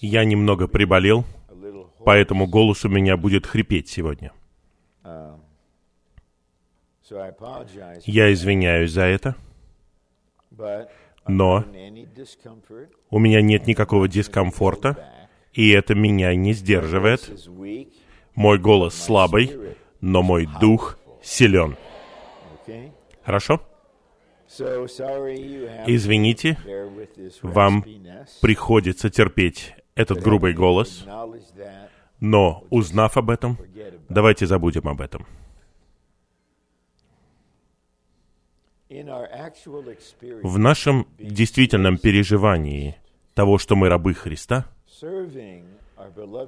Я немного приболел, поэтому голос у меня будет хрипеть сегодня. Я извиняюсь за это, но у меня нет никакого дискомфорта, и это меня не сдерживает. Мой голос слабый, но мой дух силен. Хорошо? Извините, вам приходится терпеть этот грубый голос, но узнав об этом, давайте забудем об этом. В нашем действительном переживании того, что мы рабы Христа,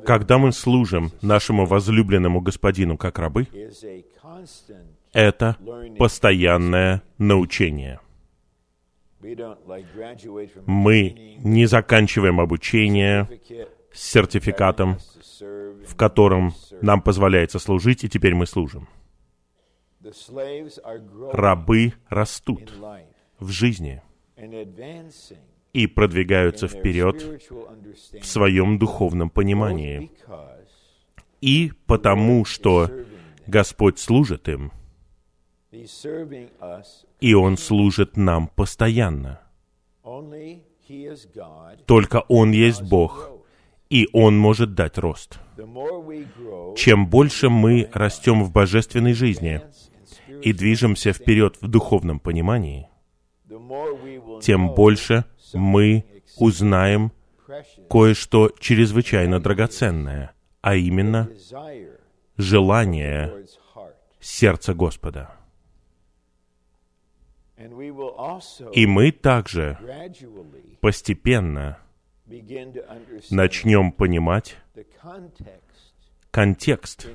когда мы служим нашему возлюбленному Господину как рабы, это постоянное научение. Мы не заканчиваем обучение с сертификатом, в котором нам позволяется служить, и теперь мы служим. Рабы растут в жизни и продвигаются вперед в своем духовном понимании. И потому, что Господь служит им, и Он служит нам постоянно. Только Он есть Бог, и Он может дать рост. Чем больше мы растем в божественной жизни и движемся вперед в духовном понимании, тем больше мы узнаем кое-что чрезвычайно драгоценное, а именно желание сердца Господа. И мы также постепенно начнем понимать контекст,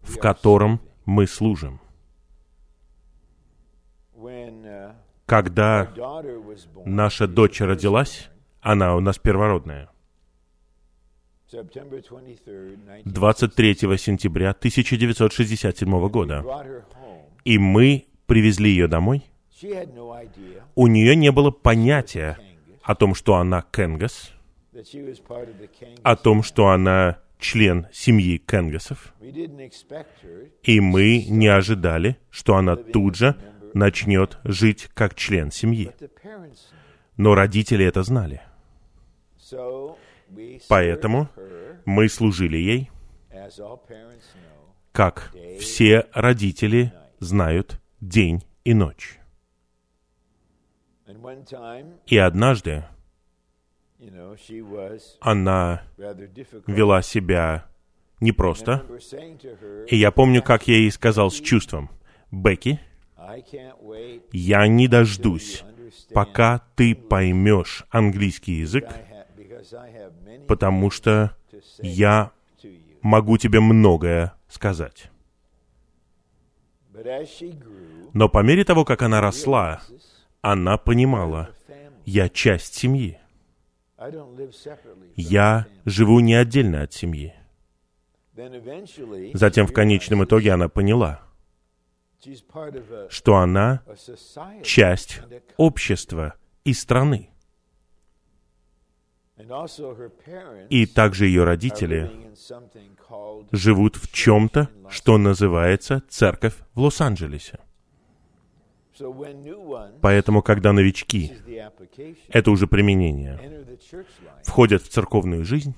в котором мы служим. Когда наша дочь родилась, она у нас первородная. 23 сентября 1967 года. И мы привезли ее домой. У нее не было понятия о том, что она Кенгас, о том, что она член семьи Кенгасов. И мы не ожидали, что она тут же начнет жить как член семьи. Но родители это знали. Поэтому мы служили ей, как все родители знают день и ночь. И однажды она вела себя непросто. И я помню, как я ей сказал с чувством, «Бекки, я не дождусь, пока ты поймешь английский язык, потому что я могу тебе многое сказать». Но по мере того, как она росла, она понимала, я часть семьи. Я живу не отдельно от семьи. Затем в конечном итоге она поняла, что она часть общества и страны. И также ее родители живут в чем-то, что называется церковь в Лос-Анджелесе. Поэтому, когда новички, это уже применение, входят в церковную жизнь,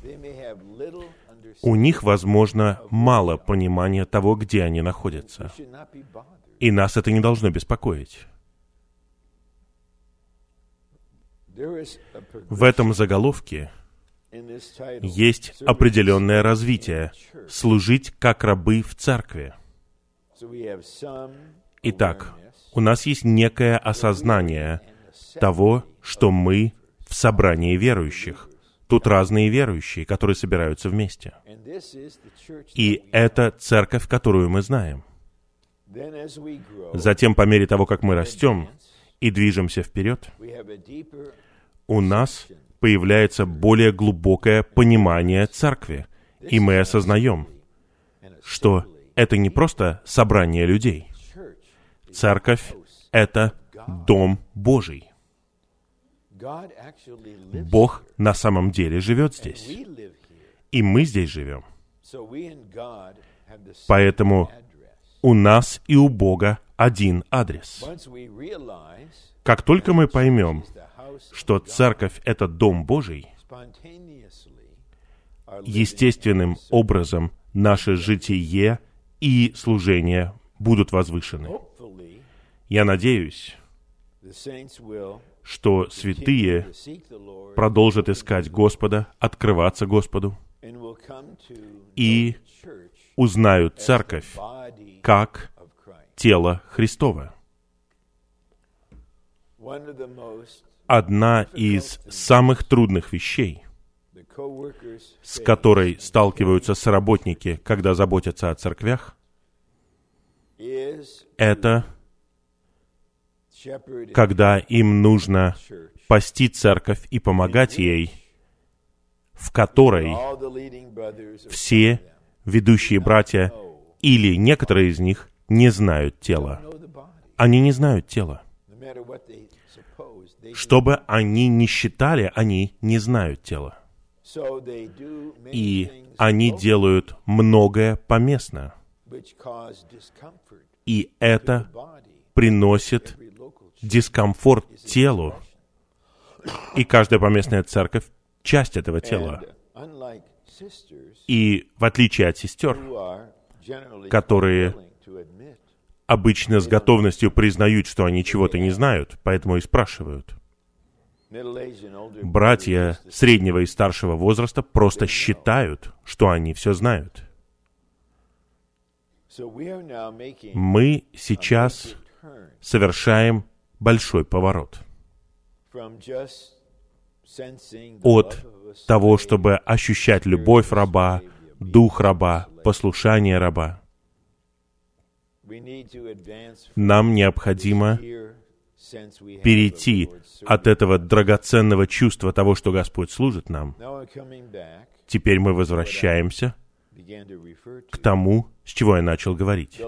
у них, возможно, мало понимания того, где они находятся. И нас это не должно беспокоить. В этом заголовке есть определенное развитие — служить как рабы в церкви. Итак, у нас есть некое осознание того, что мы в собрании верующих. Тут разные верующие, которые собираются вместе. И это церковь, которую мы знаем. Затем, по мере того, как мы растем и движемся вперед, у нас появляется более глубокое понимание церкви, и мы осознаем, что это не просто собрание людей. Церковь — это Дом Божий. Бог на самом деле живет здесь. И мы здесь живем. Поэтому у нас и у Бога один адрес. Как только мы поймем, что церковь — это Дом Божий, естественным образом наше житие и служение будут возвышены. Я надеюсь, что святые продолжат искать Господа, открываться Господу и узнают церковь как тело Христова. Одна из самых трудных вещей, с которой сталкиваются соработники, когда заботятся о церквях, это когда им нужно пасти церковь и помогать ей, в которой все ведущие братья или некоторые из них не знают тела. Они не знают тела. Что бы они ни считали, они не знают тела. И они делают многое поместно. И это приносит дискомфорт телу. И каждая поместная церковь — часть этого тела. И в отличие от сестер, которые обычно с готовностью признают, что они чего-то не знают, поэтому и спрашивают. Братья среднего и старшего возраста просто считают, что они все знают. Мы сейчас совершаем большой поворот. От того, чтобы ощущать любовь раба, дух раба, послушание раба. Нам необходимо перейти от этого драгоценного чувства того, что Господь служит нам. Теперь мы возвращаемся к тому, с чего я начал говорить.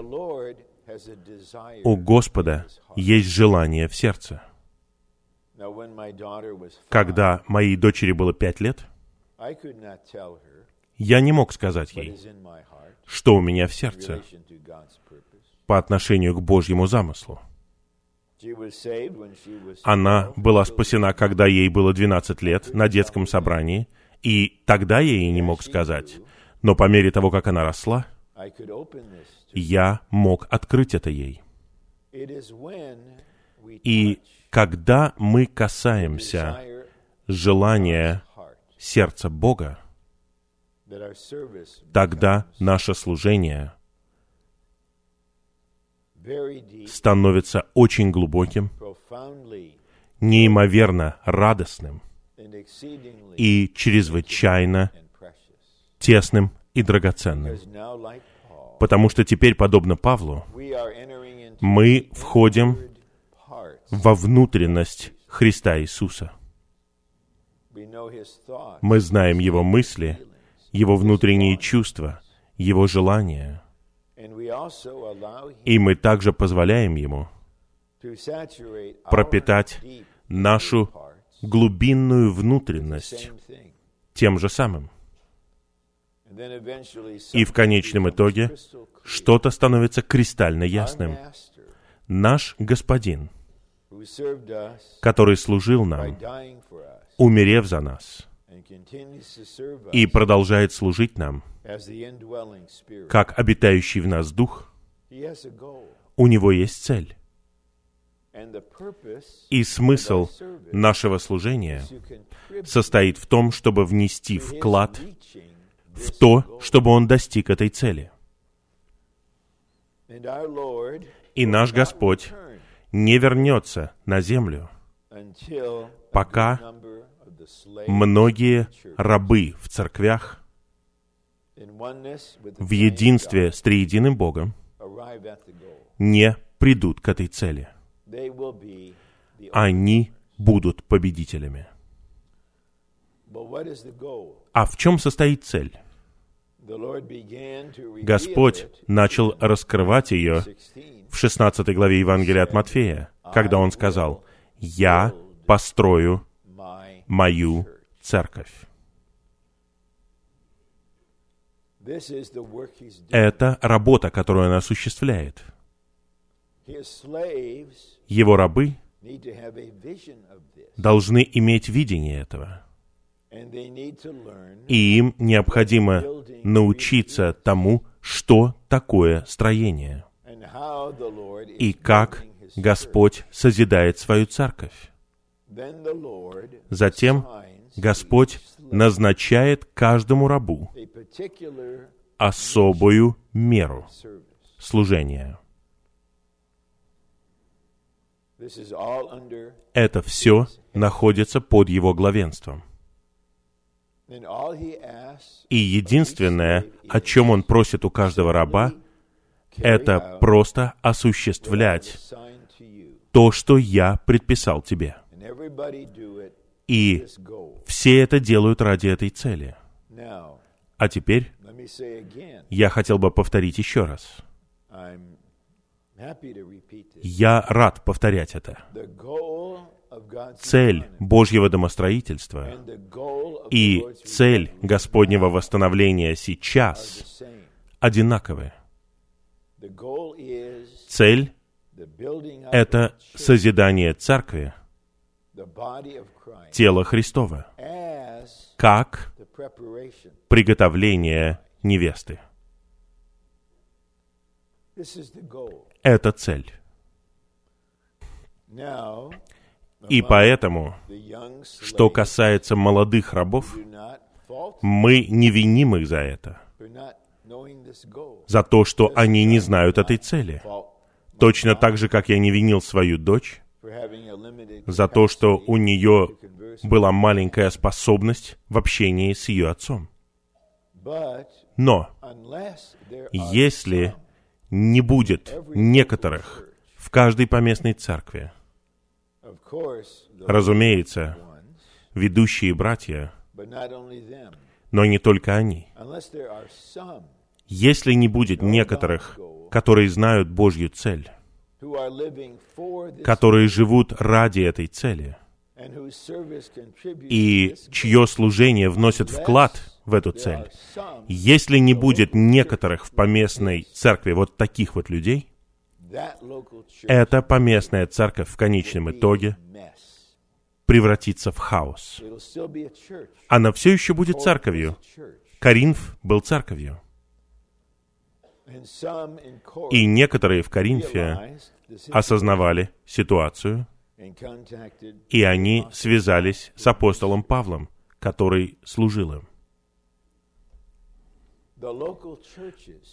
У Господа есть желание в сердце. Когда моей дочери было пять лет, я не мог сказать ей, что у меня в сердце по отношению к Божьему замыслу. Она была спасена, когда ей было 12 лет, на детском собрании, и тогда я ей не мог сказать. Но по мере того, как она росла, я мог открыть это ей. И когда мы касаемся желания сердца Бога, тогда наше служение становится очень глубоким, неимоверно радостным и чрезвычайно тесным и драгоценным. Потому что теперь, подобно Павлу, мы входим во внутренность Христа Иисуса. Мы знаем Его мысли, Его внутренние чувства, Его желания. И мы также позволяем Ему пропитать нашу глубинную внутренность тем же самым. И в конечном итоге что-то становится кристально ясным. Наш Господин, который служил нам, умерев за нас, и продолжает служить нам, как обитающий в нас Дух, у него есть цель. И смысл нашего служения состоит в том, чтобы внести вклад в то, чтобы он достиг этой цели. И наш Господь не вернется на землю, пока многие рабы в церквях в единстве с триединым Богом не придут к этой цели. Они будут победителями. А в чем состоит цель? Господь начал раскрывать ее в 16 главе Евангелия от Матфея, когда Он сказал, «Я построю мою церковь. Это работа, которую он осуществляет. Его рабы должны иметь видение этого. И им необходимо научиться тому, что такое строение, и как Господь созидает свою церковь. Затем Господь назначает каждому рабу особую меру служения. Это все находится под его главенством. И единственное, о чем он просит у каждого раба, это просто осуществлять то, что я предписал тебе. И все это делают ради этой цели. А теперь я хотел бы повторить еще раз. Я рад повторять это. Цель Божьего домостроительства и цель Господнего восстановления сейчас одинаковые. Цель — это созидание церкви, тела Христова, как приготовление невесты. Это цель. И поэтому, что касается молодых рабов, мы не виним их за это, за то, что они не знают этой цели. Точно так же, как я не винил свою дочь за то, что у нее была маленькая способность в общении с ее отцом. Но если не будет некоторых в каждой поместной церкви, разумеется, ведущие братья, но не только они. Если не будет некоторых, которые знают Божью цель, которые живут ради этой цели, и чье служение вносит вклад в эту цель. Если не будет некоторых в поместной церкви вот таких вот людей, эта поместная церковь в конечном итоге превратится в хаос. Она все еще будет церковью. Коринф был церковью. И некоторые в Коринфе осознавали ситуацию, и они связались с апостолом Павлом, который служил им.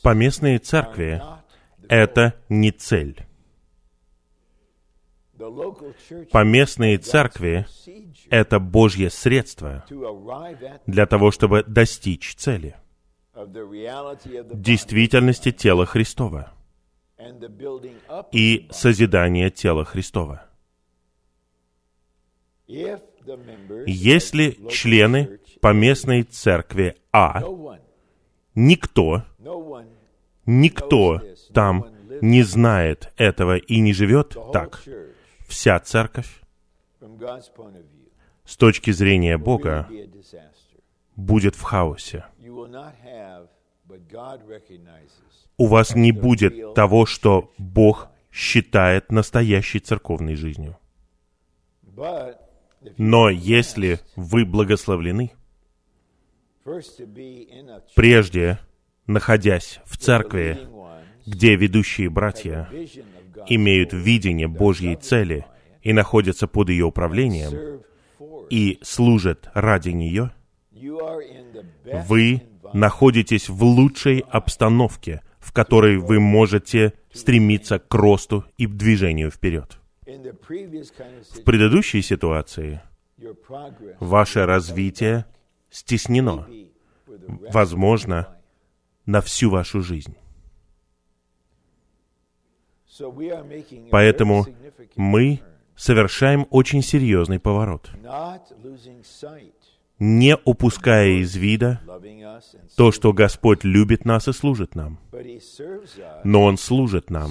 Поместные церкви — это не цель. Поместные церкви — это Божье средство для того, чтобы достичь цели действительности тела Христова и созидания тела Христова. Если члены поместной церкви А, никто, никто там не знает этого и не живет так, вся церковь с точки зрения Бога будет в хаосе. У вас не будет того, что Бог считает настоящей церковной жизнью. Но если вы благословлены, прежде, находясь в церкви, где ведущие братья имеют видение Божьей цели и находятся под ее управлением и служат ради нее, вы находитесь в лучшей обстановке, в которой вы можете стремиться к росту и движению вперед. В предыдущей ситуации ваше развитие стеснено, возможно, на всю вашу жизнь. Поэтому мы совершаем очень серьезный поворот, не упуская из вида то, что Господь любит нас и служит нам. Но Он служит нам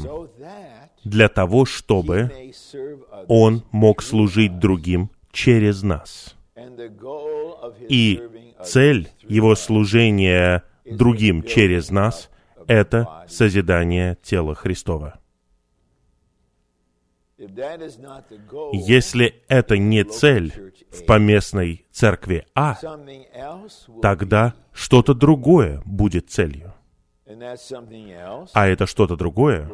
для того, чтобы Он мог служить другим через нас. И цель его служения другим через нас — это созидание тела Христова. Если это не цель в поместной церкви А, тогда что-то другое будет целью. А это что-то другое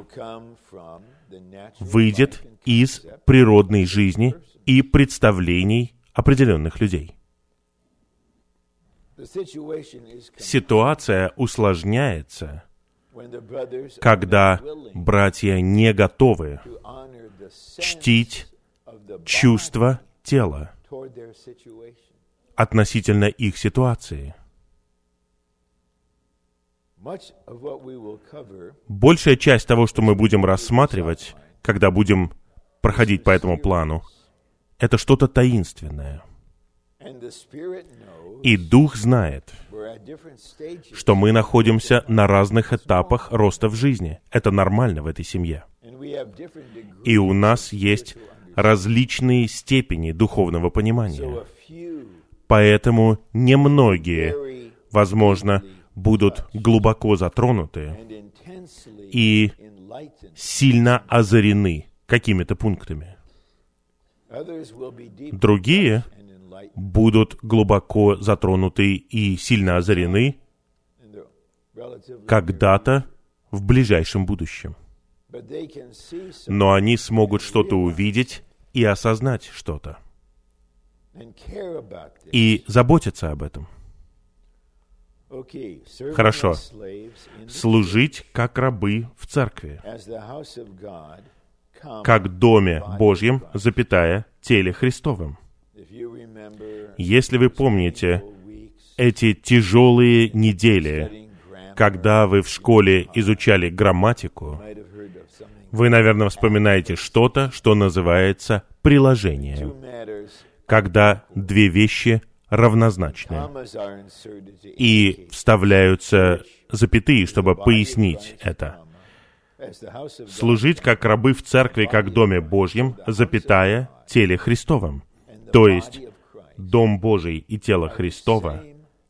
выйдет из природной жизни и представлений определенных людей. Ситуация усложняется, когда братья не готовы чтить чувства тела относительно их ситуации. Большая часть того, что мы будем рассматривать, когда будем проходить по этому плану, это что-то таинственное. И Дух знает, что мы находимся на разных этапах роста в жизни. Это нормально в этой семье. И у нас есть различные степени духовного понимания. Поэтому немногие, возможно, будут глубоко затронуты и сильно озарены какими-то пунктами. Другие будут глубоко затронуты и сильно озарены когда-то в ближайшем будущем. Но они смогут что-то увидеть и осознать что-то. И заботиться об этом. Хорошо. Служить как рабы в церкви, как доме Божьем, запятая, теле Христовым. Если вы помните эти тяжелые недели, когда вы в школе изучали грамматику, вы, наверное, вспоминаете что-то, что называется приложение, когда две вещи равнозначны и вставляются запятые, чтобы пояснить это. Служить как рабы в церкви, как Доме Божьем, запятая, теле Христовом. То есть, Дом Божий и тело Христова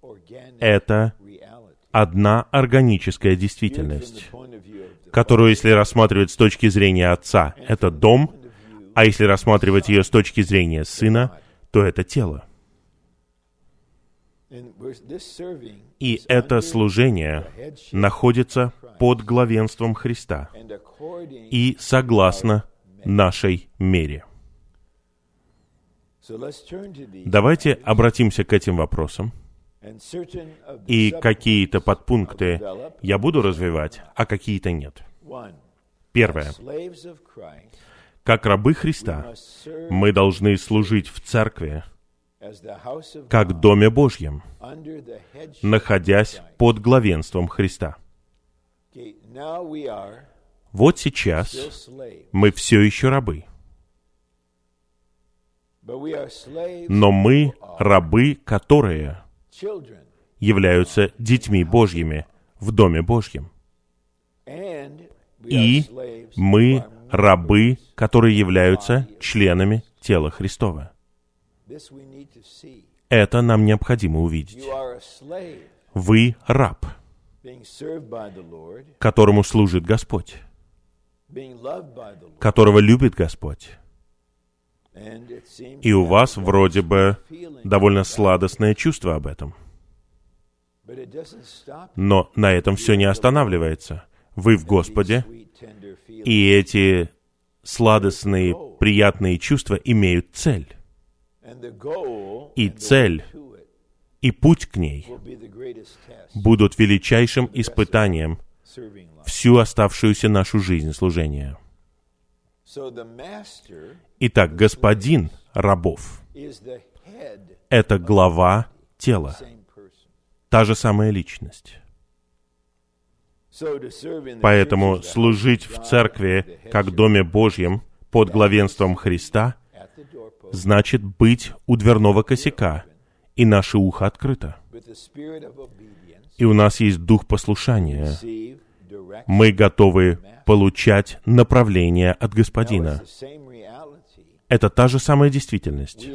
— это одна органическая действительность, которую, если рассматривать с точки зрения Отца, это дом, а если рассматривать ее с точки зрения Сына, то это тело. И это служение находится под главенством Христа и согласно нашей мере. Давайте обратимся к этим вопросам. И какие-то подпункты я буду развивать, а какие-то нет. Первое. Как рабы Христа, мы должны служить в церкви, как Доме Божьем, находясь под главенством Христа. Вот сейчас мы все еще рабы. Но мы рабы, которые являются детьми Божьими в Доме Божьем. И мы рабы, которые являются членами тела Христова. Это нам необходимо увидеть. Вы раб, которому служит Господь, которого любит Господь. И у вас вроде бы довольно сладостное чувство об этом. Но на этом все не останавливается. Вы в Господе, и эти сладостные, приятные чувства имеют цель. И цель, и путь к ней будут величайшим испытанием всю оставшуюся нашу жизнь служения. Итак, господин рабов — это глава тела, та же самая личность. Поэтому служить в церкви, как Доме Божьем, под главенством Христа, значит быть у дверного косяка, и наше ухо открыто. И у нас есть дух послушания. Мы готовы получать направление от Господина. Это та же самая действительность.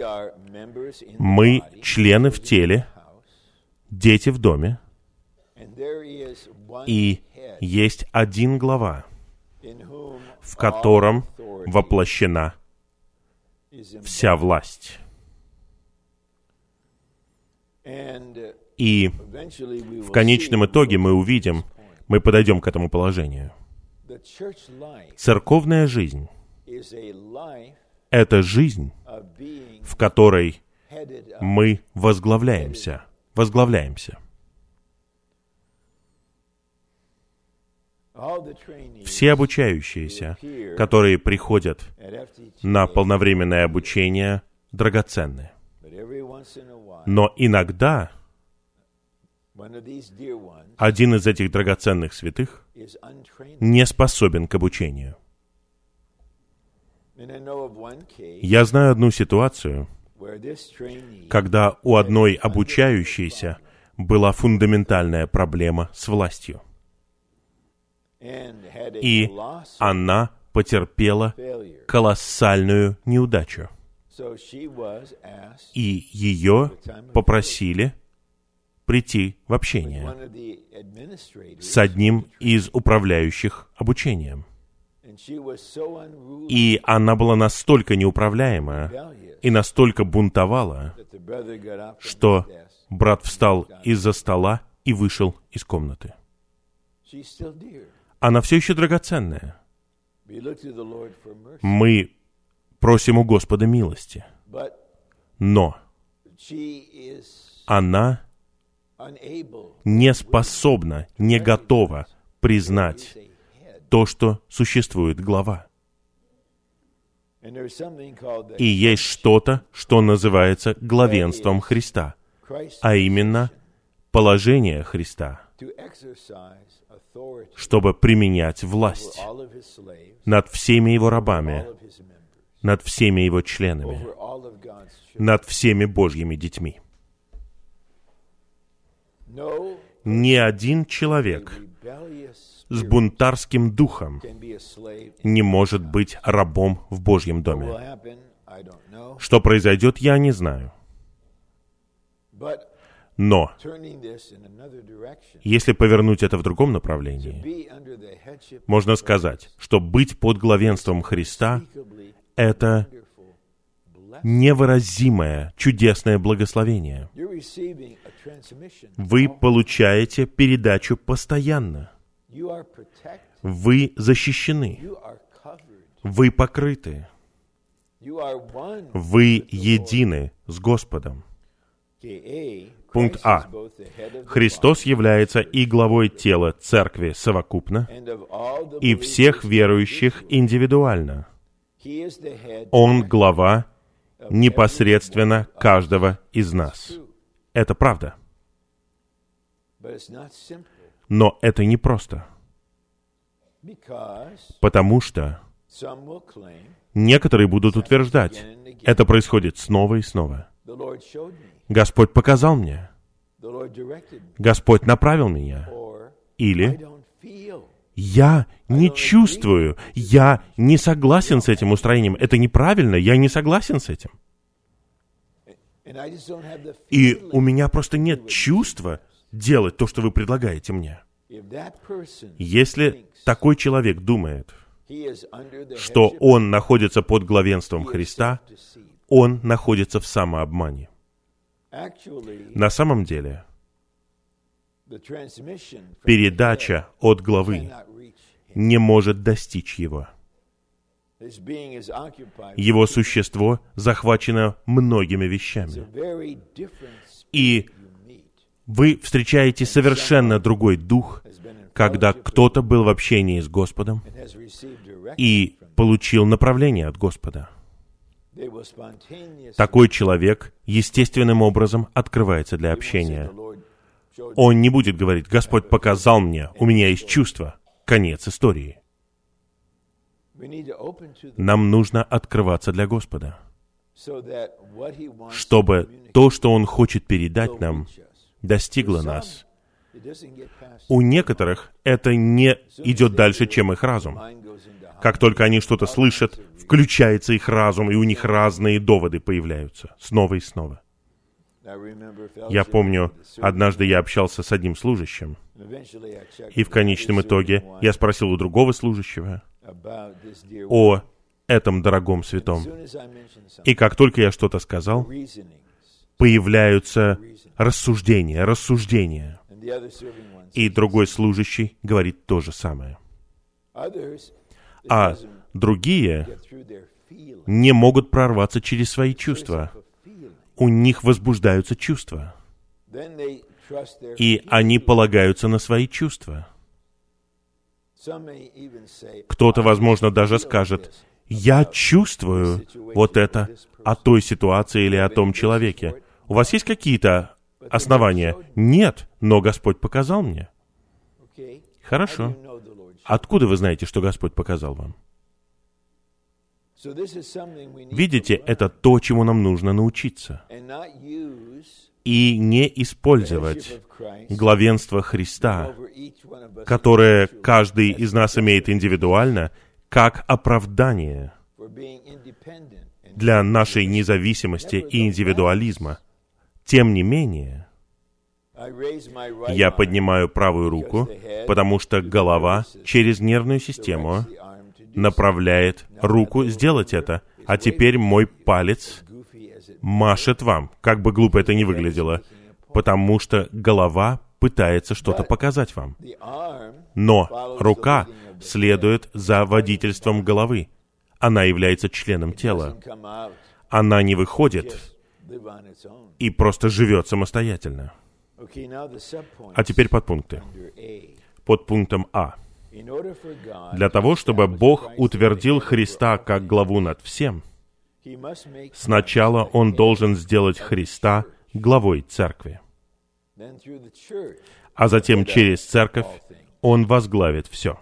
Мы члены в теле, дети в доме, и есть один глава, в котором воплощена вся власть. И в конечном итоге мы увидим, мы подойдем к этому положению. Церковная жизнь — это жизнь, в которой мы возглавляемся, возглавляемся. Все обучающиеся, которые приходят на полновременное обучение, драгоценны. Но иногда один из этих драгоценных святых не способен к обучению. Я знаю одну ситуацию, когда у одной обучающейся была фундаментальная проблема с властью. И она потерпела колоссальную неудачу. И ее попросили прийти в общение с одним из управляющих обучением. И она была настолько неуправляемая и настолько бунтовала, что брат встал из-за стола и вышел из комнаты. Она все еще драгоценная. Мы просим у Господа милости. Но она не способна, не готова признать то, что существует глава. И есть что-то, что называется главенством Христа, а именно положение Христа, чтобы применять власть над всеми его рабами, над всеми его членами, над всеми Божьими детьми. Ни один человек с бунтарским духом не может быть рабом в Божьем доме. Что произойдет, я не знаю. Но, если повернуть это в другом направлении, можно сказать, что быть под главенством Христа — это невыразимое, чудесное благословение. Вы получаете передачу постоянно. Вы защищены. Вы покрыты. Вы едины с Господом. Пункт А. Христос является и главой тела церкви совокупно, и всех верующих индивидуально. Он глава непосредственно каждого из нас. Это правда. Но это не просто. Потому что некоторые будут утверждать, это происходит снова и снова. Господь показал мне. Господь направил меня. Или я не чувствую, я не согласен с этим устроением. Это неправильно, я не согласен с этим. И у меня просто нет чувства делать то, что вы предлагаете мне. Если такой человек думает, что он находится под главенством Христа, он находится в самообмане. На самом деле, передача от главы не может достичь его. Его существо захвачено многими вещами. И вы встречаете совершенно другой дух, когда кто-то был в общении с Господом и получил направление от Господа. Такой человек естественным образом открывается для общения. Он не будет говорить, Господь показал мне, у меня есть чувство. Конец истории. Нам нужно открываться для Господа, чтобы то, что Он хочет передать нам, достигло нас. У некоторых это не идет дальше, чем их разум. Как только они что-то слышат, включается их разум, и у них разные доводы появляются снова и снова. Я помню, однажды я общался с одним служащим, и в конечном итоге я спросил у другого служащего о этом дорогом святом. И как только я что-то сказал, появляются рассуждения, рассуждения. И другой служащий говорит то же самое. А другие не могут прорваться через свои чувства. У них возбуждаются чувства. И они полагаются на свои чувства. Кто-то, возможно, даже скажет, я чувствую вот это о той ситуации или о том человеке. У вас есть какие-то основания? Нет, но Господь показал мне. Хорошо. Откуда вы знаете, что Господь показал вам? Видите, это то, чему нам нужно научиться. И не использовать главенство Христа, которое каждый из нас имеет индивидуально, как оправдание для нашей независимости и индивидуализма. Тем не менее, я поднимаю правую руку, потому что голова через нервную систему направляет руку сделать это. А теперь мой палец машет вам, как бы глупо это ни выглядело, потому что голова пытается что-то показать вам. Но рука следует за водительством головы. Она является членом тела. Она не выходит и просто живет самостоятельно. А теперь подпункты. Под пунктом А. Для того, чтобы Бог утвердил Христа как главу над всем, сначала Он должен сделать Христа главой церкви. А затем через церковь Он возглавит все.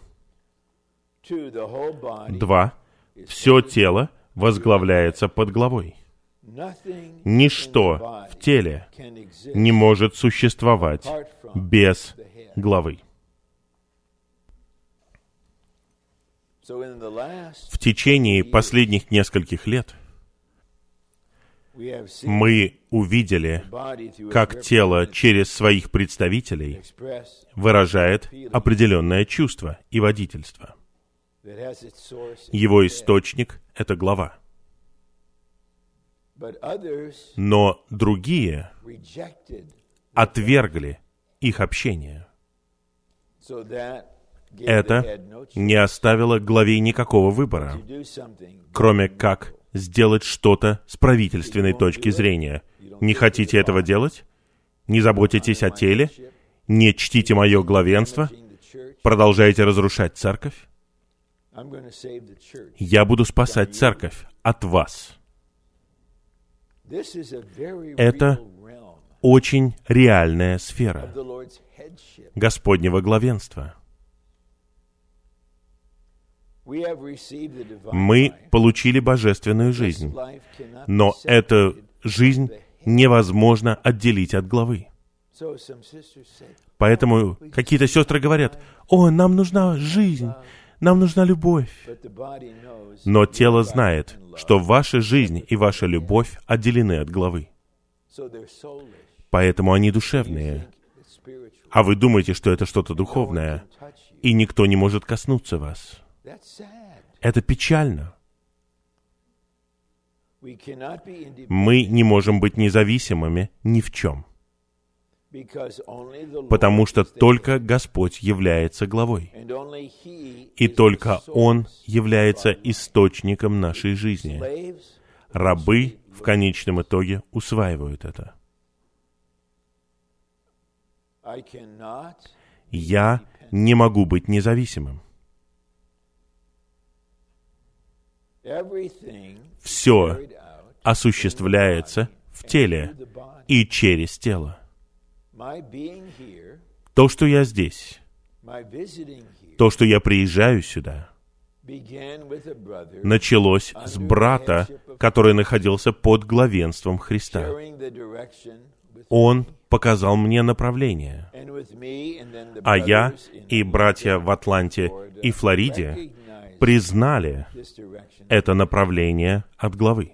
Два. Все тело возглавляется под главой. Ничто в теле не может существовать без главы. В течение последних нескольких лет мы увидели, как тело через своих представителей выражает определенное чувство и водительство. Его источник — это глава. Но другие отвергли их общение это не оставило главе никакого выбора, кроме как сделать что-то с правительственной точки зрения. Не хотите этого делать? Не заботитесь о теле? Не чтите мое главенство? Продолжаете разрушать церковь? Я буду спасать церковь от вас. Это очень реальная сфера Господнего главенства. Мы получили божественную жизнь, но эту жизнь невозможно отделить от главы. Поэтому какие-то сестры говорят, «О, нам нужна жизнь, нам нужна любовь». Но тело знает, что ваша жизнь и ваша любовь отделены от главы. Поэтому они душевные. А вы думаете, что это что-то духовное, и никто не может коснуться вас. Это печально. Мы не можем быть независимыми ни в чем, потому что только Господь является главой, и только Он является источником нашей жизни. Рабы в конечном итоге усваивают это. Я не могу быть независимым. Все осуществляется в теле и через тело. То, что я здесь, то, что я приезжаю сюда, началось с брата, который находился под главенством Христа. Он показал мне направление. А я и братья в Атланте и Флориде признали это направление от главы.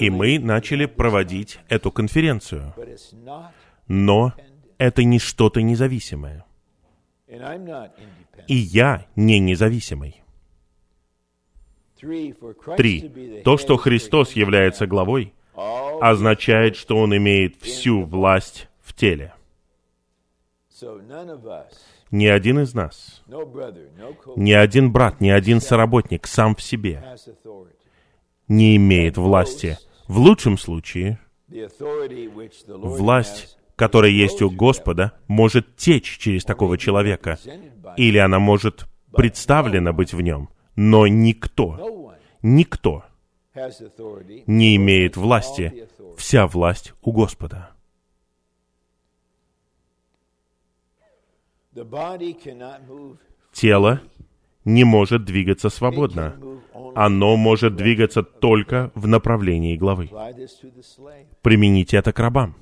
И мы начали проводить эту конференцию. Но это не что-то независимое. И я не независимый. Три. То, что Христос является главой, означает, что Он имеет всю власть в теле. Ни один из нас, ни один брат, ни один соработник сам в себе не имеет власти. В лучшем случае, власть, которая есть у Господа, может течь через такого человека, или она может представлена быть в нем, но никто, никто не имеет власти, вся власть у Господа. Тело не может двигаться свободно. Оно может двигаться только в направлении главы. Примените это к рабам.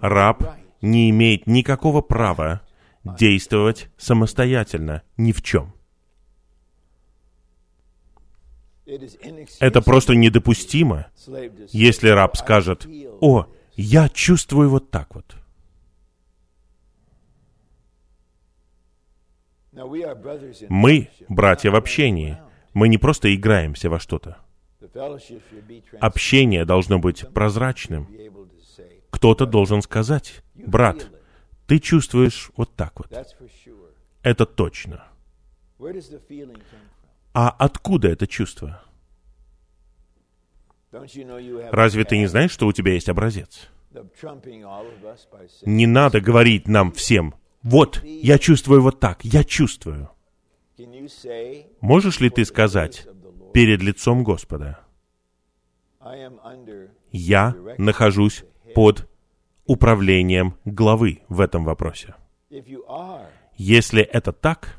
Раб не имеет никакого права действовать самостоятельно ни в чем. Это просто недопустимо, если раб скажет, «О, я чувствую вот так вот». Мы братья в общении. Мы не просто играемся во что-то. Общение должно быть прозрачным. Кто-то должен сказать, брат, ты чувствуешь вот так вот. Это точно. А откуда это чувство? Разве ты не знаешь, что у тебя есть образец? Не надо говорить нам всем, вот, я чувствую вот так, я чувствую. Можешь ли ты сказать перед лицом Господа, я нахожусь под управлением главы в этом вопросе? Если это так,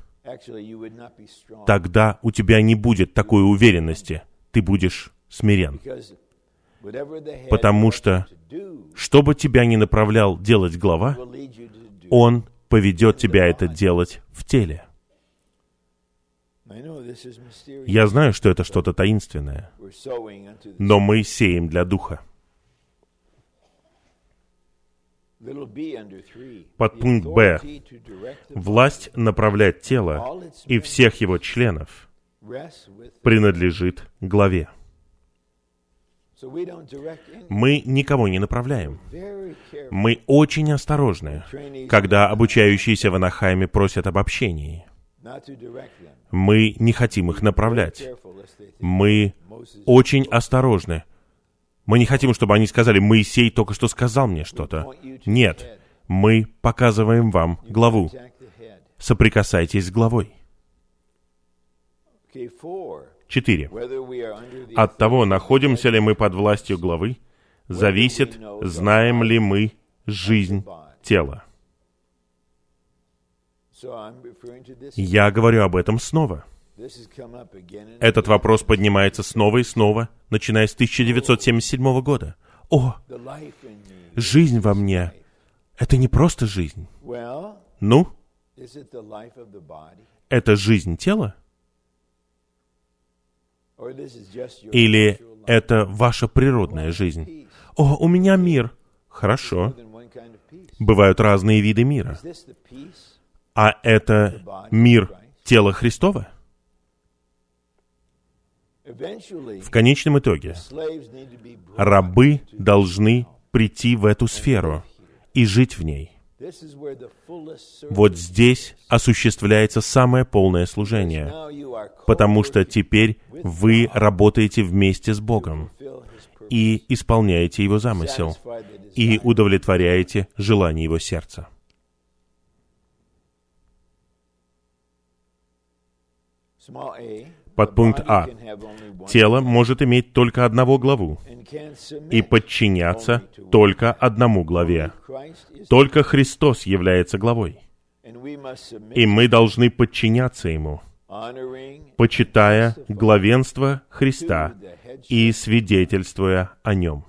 тогда у тебя не будет такой уверенности, ты будешь смирен. Потому что, что бы тебя ни направлял делать глава, он поведет тебя это делать в теле. Я знаю, что это что-то таинственное, но мы сеем для духа. Подпункт Б. Власть направлять тело и всех его членов принадлежит главе. Мы никого не направляем. Мы очень осторожны, когда обучающиеся в Анахайме просят об общении. Мы не хотим их направлять. Мы очень осторожны. Мы не хотим, чтобы они сказали, Моисей только что сказал мне что-то. Нет, мы показываем вам главу. Соприкасайтесь с главой. 4. От того, находимся ли мы под властью главы, зависит, знаем ли мы жизнь тела. Я говорю об этом снова. Этот вопрос поднимается снова и снова, начиная с 1977 года. О, жизнь во мне — это не просто жизнь. Ну, это жизнь тела? Или это ваша природная жизнь? О, у меня мир. Хорошо. Бывают разные виды мира. А это мир тела Христова? В конечном итоге, рабы должны прийти в эту сферу и жить в ней. Вот здесь осуществляется самое полное служение, потому что теперь вы работаете вместе с Богом и исполняете Его замысел, и удовлетворяете желание Его сердца. Подпункт А. Тело может иметь только одного главу и подчиняться только одному главе. Только Христос является главой. И мы должны подчиняться Ему, почитая главенство Христа и свидетельствуя о Нем.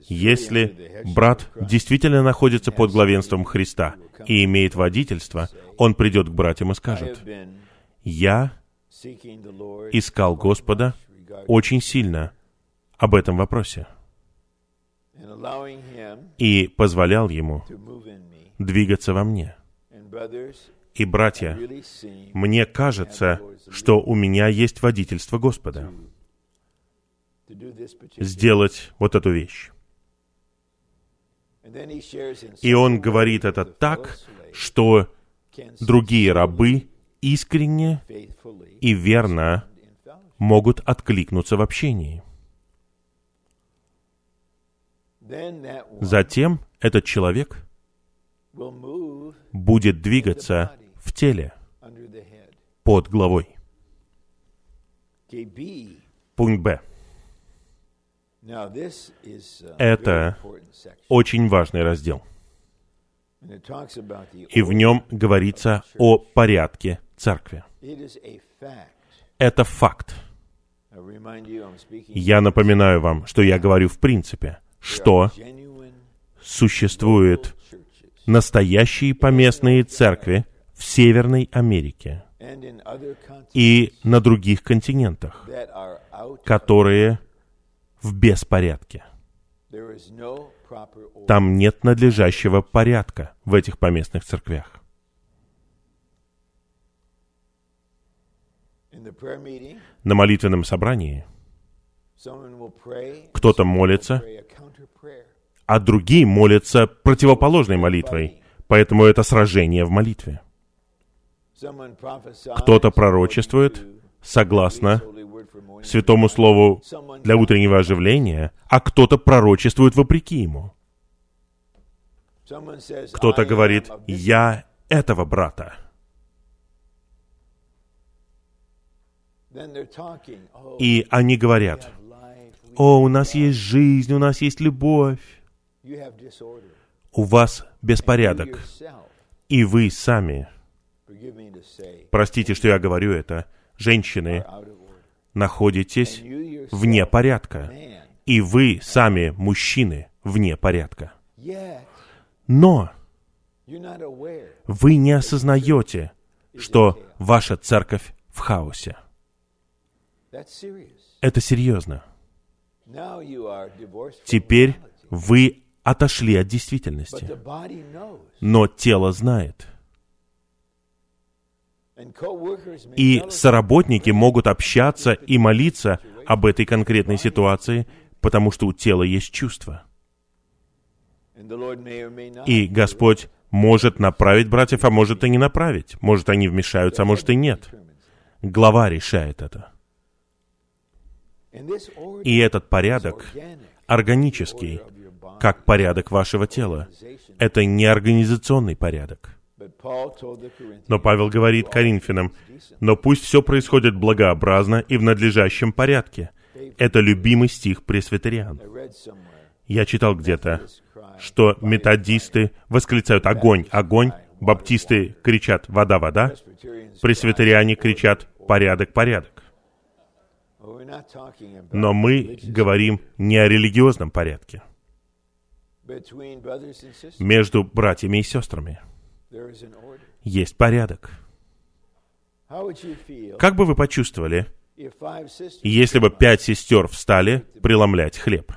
Если брат действительно находится под главенством Христа и имеет водительство, он придет к братьям и скажет, «Я искал Господа очень сильно об этом вопросе и позволял Ему двигаться во мне. И, братья, мне кажется, что у меня есть водительство Господа сделать вот эту вещь. И он говорит это так, что другие рабы искренне и верно могут откликнуться в общении. Затем этот человек будет двигаться теле под главой. Пункт Б. Это очень важный раздел. И в нем говорится о порядке церкви. Это факт. Я напоминаю вам, что я говорю в принципе, что существуют настоящие поместные церкви в Северной Америке и на других континентах, которые в беспорядке. Там нет надлежащего порядка в этих поместных церквях. На молитвенном собрании кто-то молится, а другие молятся противоположной молитвой. Поэтому это сражение в молитве. Кто-то пророчествует согласно Святому Слову для утреннего оживления, а кто-то пророчествует вопреки ему. Кто-то говорит, я этого брата. И они говорят, о, у нас есть жизнь, у нас есть любовь. У вас беспорядок. И вы сами, простите, что я говорю это, женщины, находитесь вне порядка. И вы сами, мужчины, вне порядка. Но вы не осознаете, что ваша церковь в хаосе. Это серьезно. Теперь вы отошли от действительности. Но тело знает. И соработники могут общаться и молиться об этой конкретной ситуации, потому что у тела есть чувства. И Господь может направить братьев, а может и не направить. Может, они вмешаются, а может и нет. Глава решает это. И этот порядок органический, как порядок вашего тела. Это не организационный порядок. Но Павел говорит Коринфянам, «Но пусть все происходит благообразно и в надлежащем порядке». Это любимый стих пресвитериан. Я читал где-то, что методисты восклицают «огонь, огонь», баптисты кричат «вода, вода», пресвитериане кричат «порядок, порядок». Но мы говорим не о религиозном порядке. Между братьями и сестрами есть порядок. Как бы вы почувствовали, если бы пять сестер встали преломлять хлеб?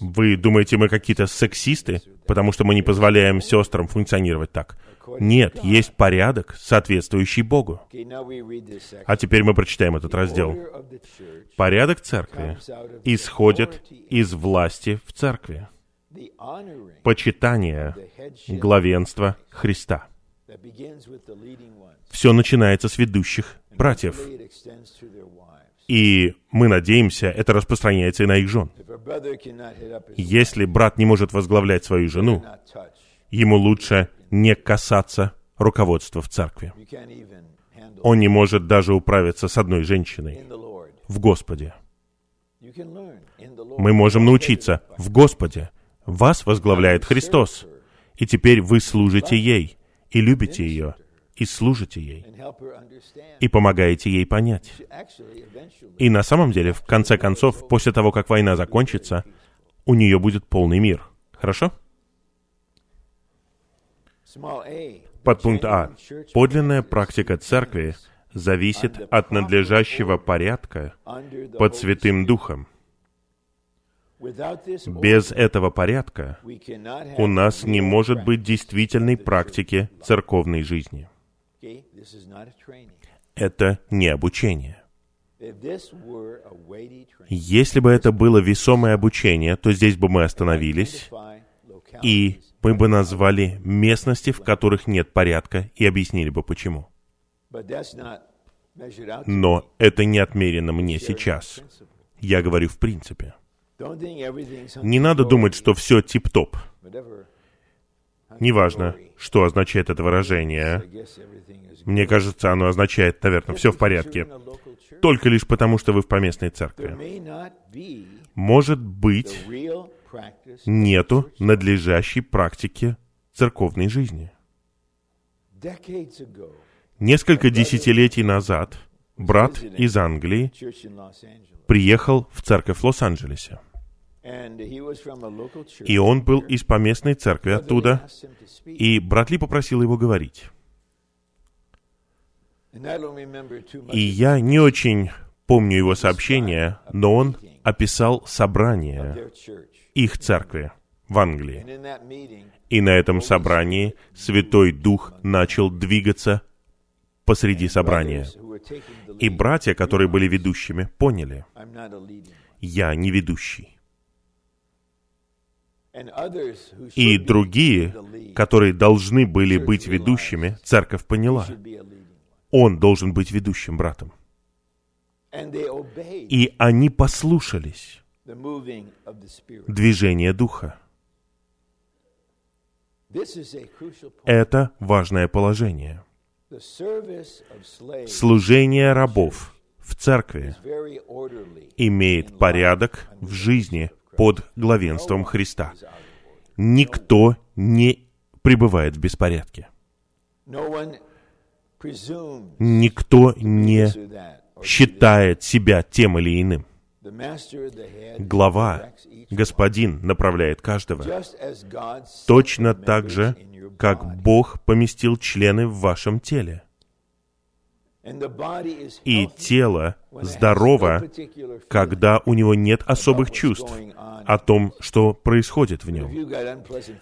Вы думаете, мы какие-то сексисты, потому что мы не позволяем сестрам функционировать так? Нет, есть порядок, соответствующий Богу. А теперь мы прочитаем этот раздел. Порядок церкви исходит из власти в церкви. Почитание главенства Христа. Все начинается с ведущих братьев. И мы надеемся, это распространяется и на их жен. Если брат не может возглавлять свою жену, ему лучше не касаться руководства в церкви. Он не может даже управиться с одной женщиной в Господе. Мы можем научиться в Господе. Вас возглавляет Христос. И теперь вы служите ей и любите ее. и служите ей, и помогаете ей понять. И на самом деле, в конце концов, после того, как война закончится, у нее будет полный мир. Хорошо? Подпункт А. Подлинная практика церкви зависит от надлежащего порядка под Святым Духом. Без этого порядка у нас не может быть действительной практики церковной жизни. Это не обучение. Если бы это было весомое обучение, то здесь бы мы остановились, и мы бы назвали местности, в которых нет порядка, и объяснили бы почему. Но это не отмерено мне сейчас. Я говорю в принципе. Не надо думать, что все тип-топ. Неважно, что означает это выражение. Мне кажется, оно означает, наверное, все в порядке. Только лишь потому, что вы в поместной церкви. Может быть, нету надлежащей практики церковной жизни. Несколько десятилетий назад брат из Англии приехал в церковь в Лос-Анджелесе. И он был из поместной церкви оттуда, и брат Ли попросил его говорить. И я не очень помню его сообщение, но он описал собрание их церкви в Англии. И на этом собрании Святой Дух начал двигаться посреди собрания. И братья, которые были ведущими, поняли, я не ведущий. И другие, которые должны были быть ведущими, церковь поняла, он должен быть ведущим братом. И они послушались движения Духа. Это важное положение. Служение рабов в церкви имеет порядок в жизни под главенством Христа. Никто не пребывает в беспорядке. Никто не считает себя тем или иным. Глава, Господин направляет каждого. Точно так же, как Бог поместил члены в вашем теле. И тело здорово, когда у него нет особых чувств о том, что происходит в нем.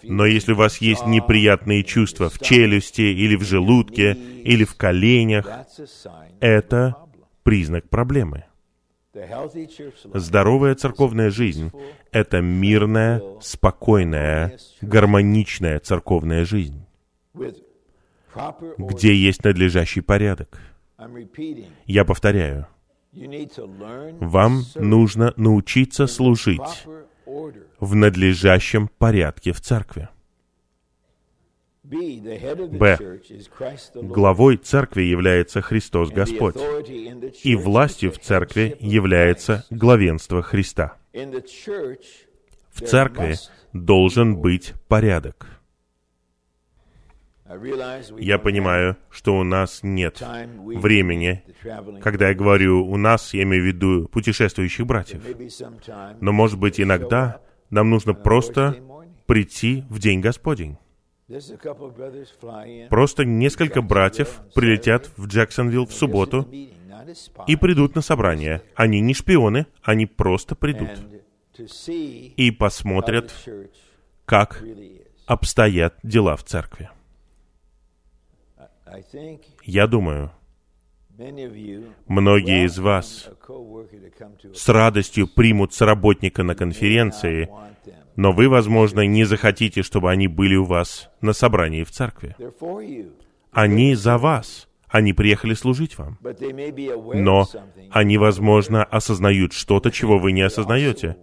Но если у вас есть неприятные чувства в челюсти или в желудке или в коленях, это признак проблемы. Здоровая церковная жизнь — это мирная, спокойная, гармоничная церковная жизнь, где есть надлежащий порядок. Я повторяю, вам нужно научиться служить в надлежащем порядке в церкви. Б. Главой церкви является Христос Господь, и властью в церкви является главенство Христа. В церкви должен быть порядок. Я понимаю, что у нас нет времени. Когда я говорю «у нас», я имею в виду путешествующих братьев. Но, может быть, иногда нам нужно просто прийти в День Господень. Просто несколько братьев прилетят в Джексонвилл в субботу и придут на собрание. Они не шпионы, они просто придут. И посмотрят, как обстоят дела в церкви. Я думаю, многие из вас с радостью примут соработника на конференции, но вы, возможно, не захотите, чтобы они были у вас на собрании в церкви. Они за вас. Они приехали служить вам. Но они, возможно, осознают что-то, чего вы не осознаете.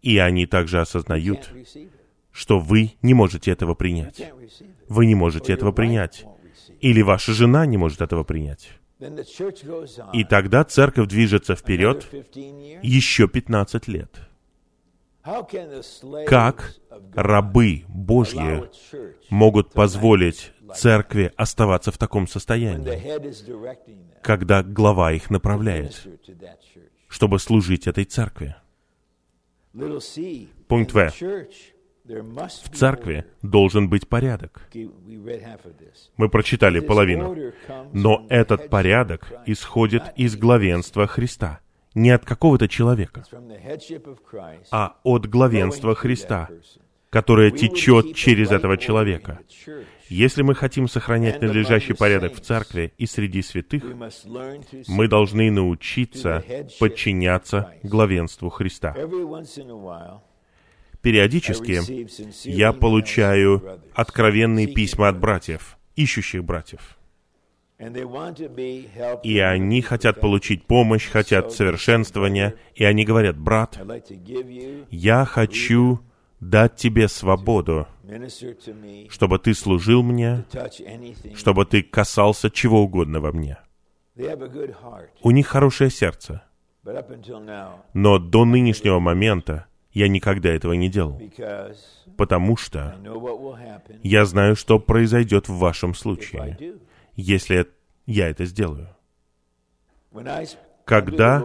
И они также осознают, что вы не можете этого принять. Вы не можете этого принять. Или ваша жена не может этого принять. И тогда церковь движется вперед еще 15 лет. Как рабы Божьи могут позволить церкви оставаться в таком состоянии, когда глава их направляет, чтобы служить этой церкви? Пункт В. В церкви должен быть порядок. Мы прочитали половину. Но этот порядок исходит из главенства Христа. Не от какого-то человека, а от главенства Христа, которое течет через этого человека. Если мы хотим сохранять надлежащий порядок в церкви и среди святых, мы должны научиться подчиняться главенству Христа. Периодически я получаю откровенные письма от братьев, ищущих братьев. И они хотят получить помощь, хотят совершенствования, и они говорят, брат, я хочу дать тебе свободу, чтобы ты служил мне, чтобы ты касался чего угодно во мне. У них хорошее сердце. Но до нынешнего момента я никогда этого не делал, потому что я знаю, что произойдет в вашем случае, если я это сделаю. Когда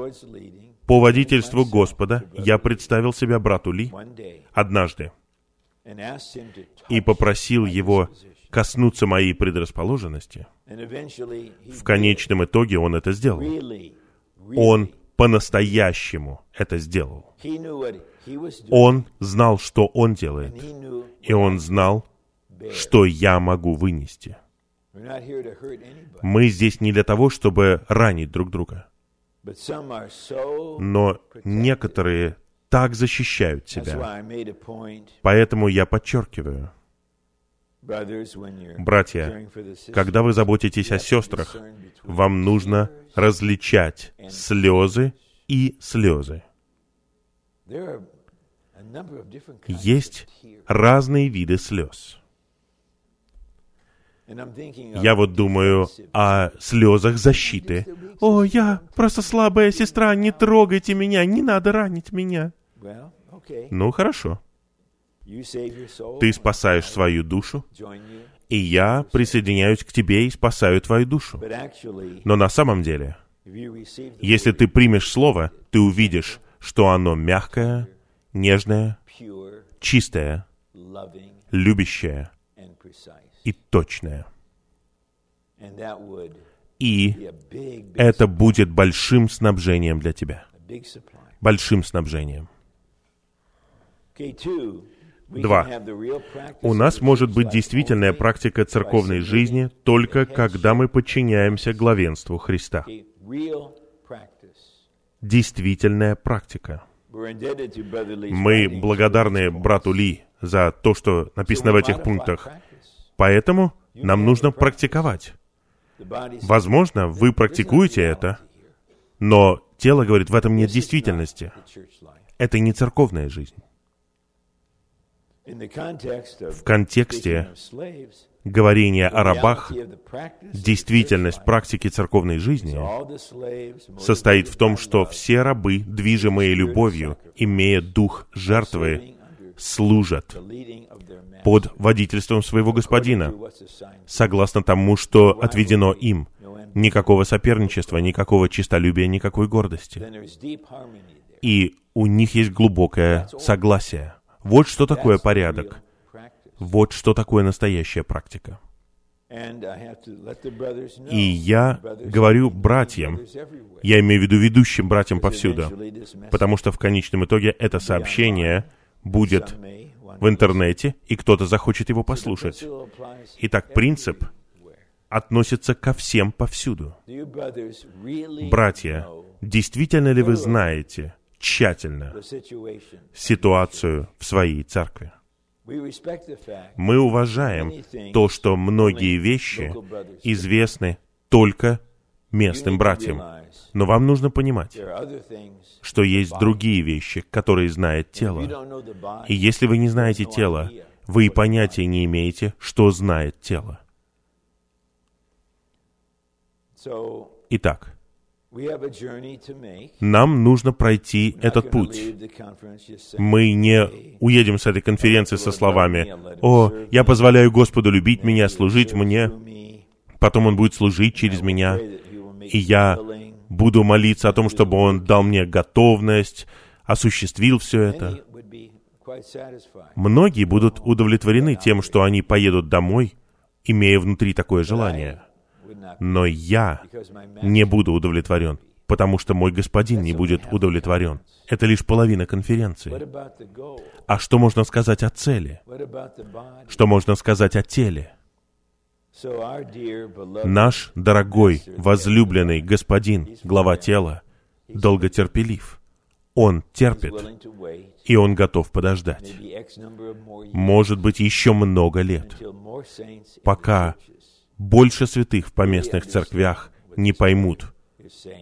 по водительству Господа я представил себя брату Ли однажды и попросил его коснуться моей предрасположенности, в конечном итоге он это сделал. Он по-настоящему это сделал. Он знал, что он делает, и он знал, что я могу вынести. Мы здесь не для того, чтобы ранить друг друга. Но некоторые так защищают себя. Поэтому я подчеркиваю, братья, когда вы заботитесь о сестрах, вам нужно различать слезы и слезы. Есть разные виды слез. Я вот думаю о слезах защиты. «О, я просто слабая сестра, не трогайте меня, не надо ранить меня». Ну, хорошо. Ты спасаешь свою душу, и я присоединяюсь к тебе и спасаю твою душу. Но на самом деле, если ты примешь слово, ты увидишь, что оно мягкое, нежное, чистое, любящее и точное. И это будет большим снабжением для тебя. Большим снабжением. Два. У нас может быть действительная практика церковной жизни только когда мы подчиняемся главенству Христа. Действительная практика. Мы благодарны брату Ли за то, что написано в этих пунктах. Поэтому нам нужно практиковать. Возможно, вы практикуете это, но тело говорит, в этом нет действительности. Это не церковная жизнь. В контексте говорения о рабах, действительность практики церковной жизни состоит в том, что все рабы, движимые любовью, имея дух жертвы, служат под водительством своего господина, согласно тому, что отведено им. Никакого соперничества, никакого честолюбия, никакой гордости. И у них есть глубокое согласие. Вот что такое порядок. Вот что такое настоящая практика. И я говорю братьям, я имею в виду ведущим братьям повсюду, потому что в конечном итоге это сообщение будет в интернете, и кто-то захочет его послушать. Итак, принцип относится ко всем повсюду. Братья, действительно ли вы знаете тщательно ситуацию в своей церкви? Мы уважаем то, что многие вещи известны только местным братьям. Но вам нужно понимать, что есть другие вещи, которые знает тело. И если вы не знаете тело, вы и понятия не имеете, что знает тело. Итак, Нам нужно пройти этот путь. Мы не уедем с этой конференции со словами «О, я позволяю Господу любить меня, служить мне, потом Он будет служить через меня, и я буду молиться о том, чтобы Он дал мне готовность, осуществил все это». Многие будут удовлетворены тем, что они поедут домой, имея внутри такое желание. Но я не буду удовлетворен, потому что мой господин не будет удовлетворен. Это лишь половина конференции. А что можно сказать о цели? Что можно сказать о теле? Наш дорогой, возлюбленный господин, глава тела, долготерпелив. Он терпит, и он готов подождать. Может быть, еще много лет, пока больше святых в поместных церквях не поймут,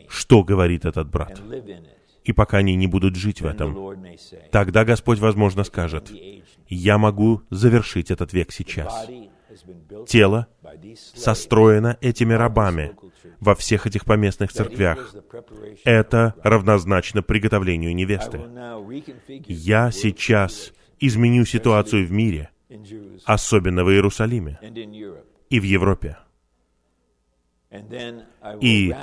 что говорит этот брат. И пока они не будут жить в этом, тогда Господь, возможно, скажет, «Я могу завершить этот век сейчас». Тело состроено этими рабами во всех этих поместных церквях. Это равнозначно приготовлению невесты. Я сейчас изменю ситуацию в мире, особенно в Иерусалиме и в Европе. И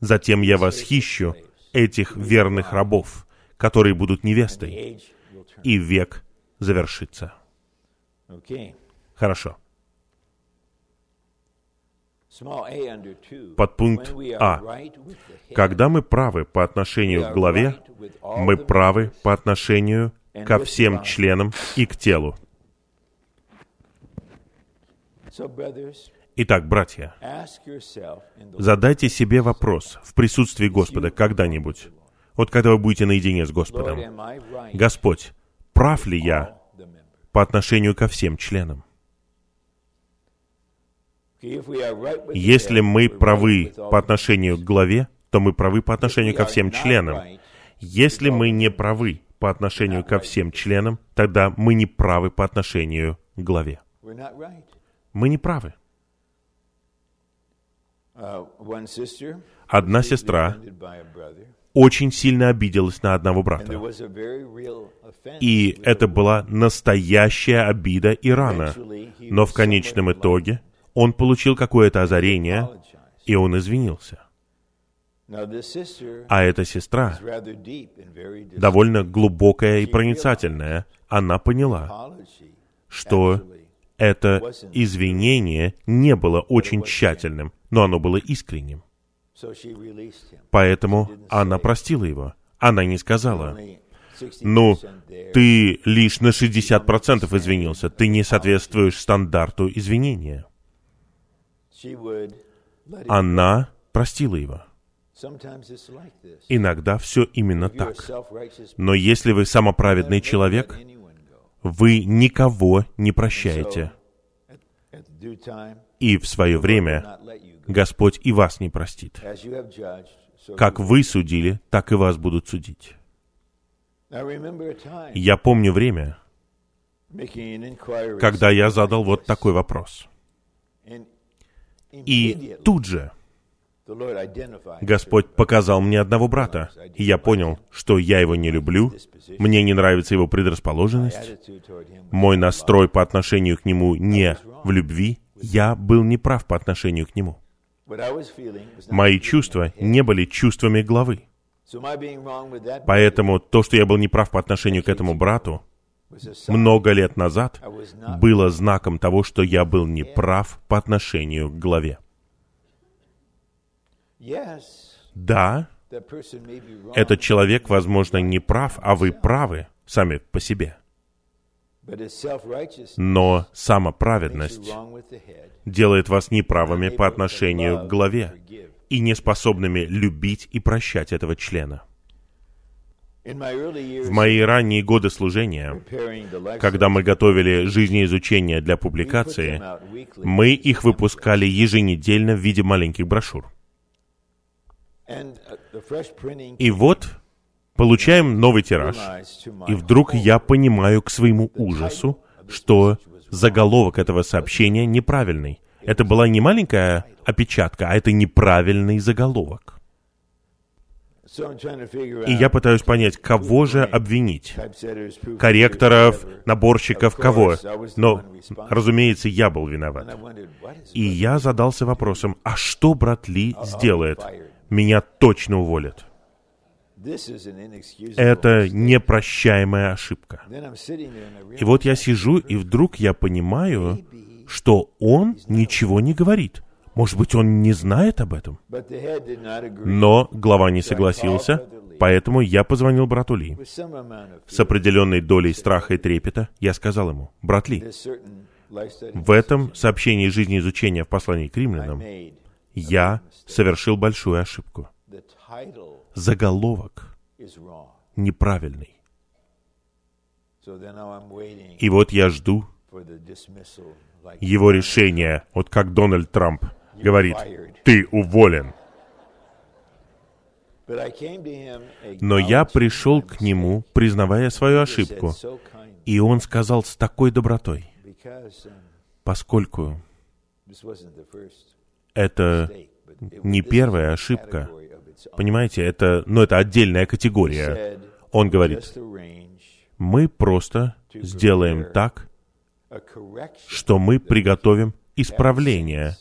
затем я восхищу этих верных рабов, которые будут невестой, и век завершится. Хорошо. Подпункт А. Когда мы правы по отношению к главе, мы правы по отношению ко всем членам и к телу. Итак, братья, задайте себе вопрос в присутствии Господа когда-нибудь. Вот когда вы будете наедине с Господом. Господь, прав ли я по отношению ко всем членам? Если мы правы по отношению к главе, то мы правы по отношению ко всем членам. Если мы не правы по отношению ко всем членам, тогда мы не правы по отношению к главе. Мы не правы. Одна сестра очень сильно обиделась на одного брата. И это была настоящая обида и рана. Но в конечном итоге он получил какое-то озарение, и он извинился. А эта сестра, довольно глубокая и проницательная, она поняла, что это извинение не было очень тщательным, но оно было искренним. Поэтому она простила его. Она не сказала, ну, ты лишь на 60% извинился, ты не соответствуешь стандарту извинения она простила его. Иногда все именно так. Но если вы самоправедный человек, вы никого не прощаете. И в свое время Господь и вас не простит. Как вы судили, так и вас будут судить. Я помню время, когда я задал вот такой вопрос. И тут же Господь показал мне одного брата, и я понял, что я его не люблю, мне не нравится его предрасположенность, мой настрой по отношению к нему не в любви, я был неправ по отношению к нему. Мои чувства не были чувствами главы. Поэтому то, что я был неправ по отношению к этому брату, много лет назад было знаком того, что я был неправ по отношению к главе. Да, этот человек, возможно, не прав, а вы правы сами по себе. Но самоправедность делает вас неправыми по отношению к главе и неспособными любить и прощать этого члена. В мои ранние годы служения, когда мы готовили жизнеизучения для публикации, мы их выпускали еженедельно в виде маленьких брошюр. И вот получаем новый тираж, и вдруг я понимаю к своему ужасу, что заголовок этого сообщения неправильный. Это была не маленькая опечатка, а это неправильный заголовок. И я пытаюсь понять, кого же обвинить. Корректоров, наборщиков, кого. Но, разумеется, я был виноват. И я задался вопросом, а что брат Ли сделает? Меня точно уволят. Это непрощаемая ошибка. И вот я сижу, и вдруг я понимаю, что он ничего не говорит. Может быть, он не знает об этом? Но глава не согласился, поэтому я позвонил брату Ли. С определенной долей страха и трепета я сказал ему, «Брат Ли, в этом сообщении жизни изучения в послании к римлянам я совершил большую ошибку. Заголовок неправильный. И вот я жду его решения, вот как Дональд Трамп говорит, ты уволен. Но я пришел к нему, признавая свою ошибку, и он сказал с такой добротой, поскольку это не первая ошибка, понимаете, это, ну, это отдельная категория. Он говорит, мы просто сделаем так, что мы приготовим исправление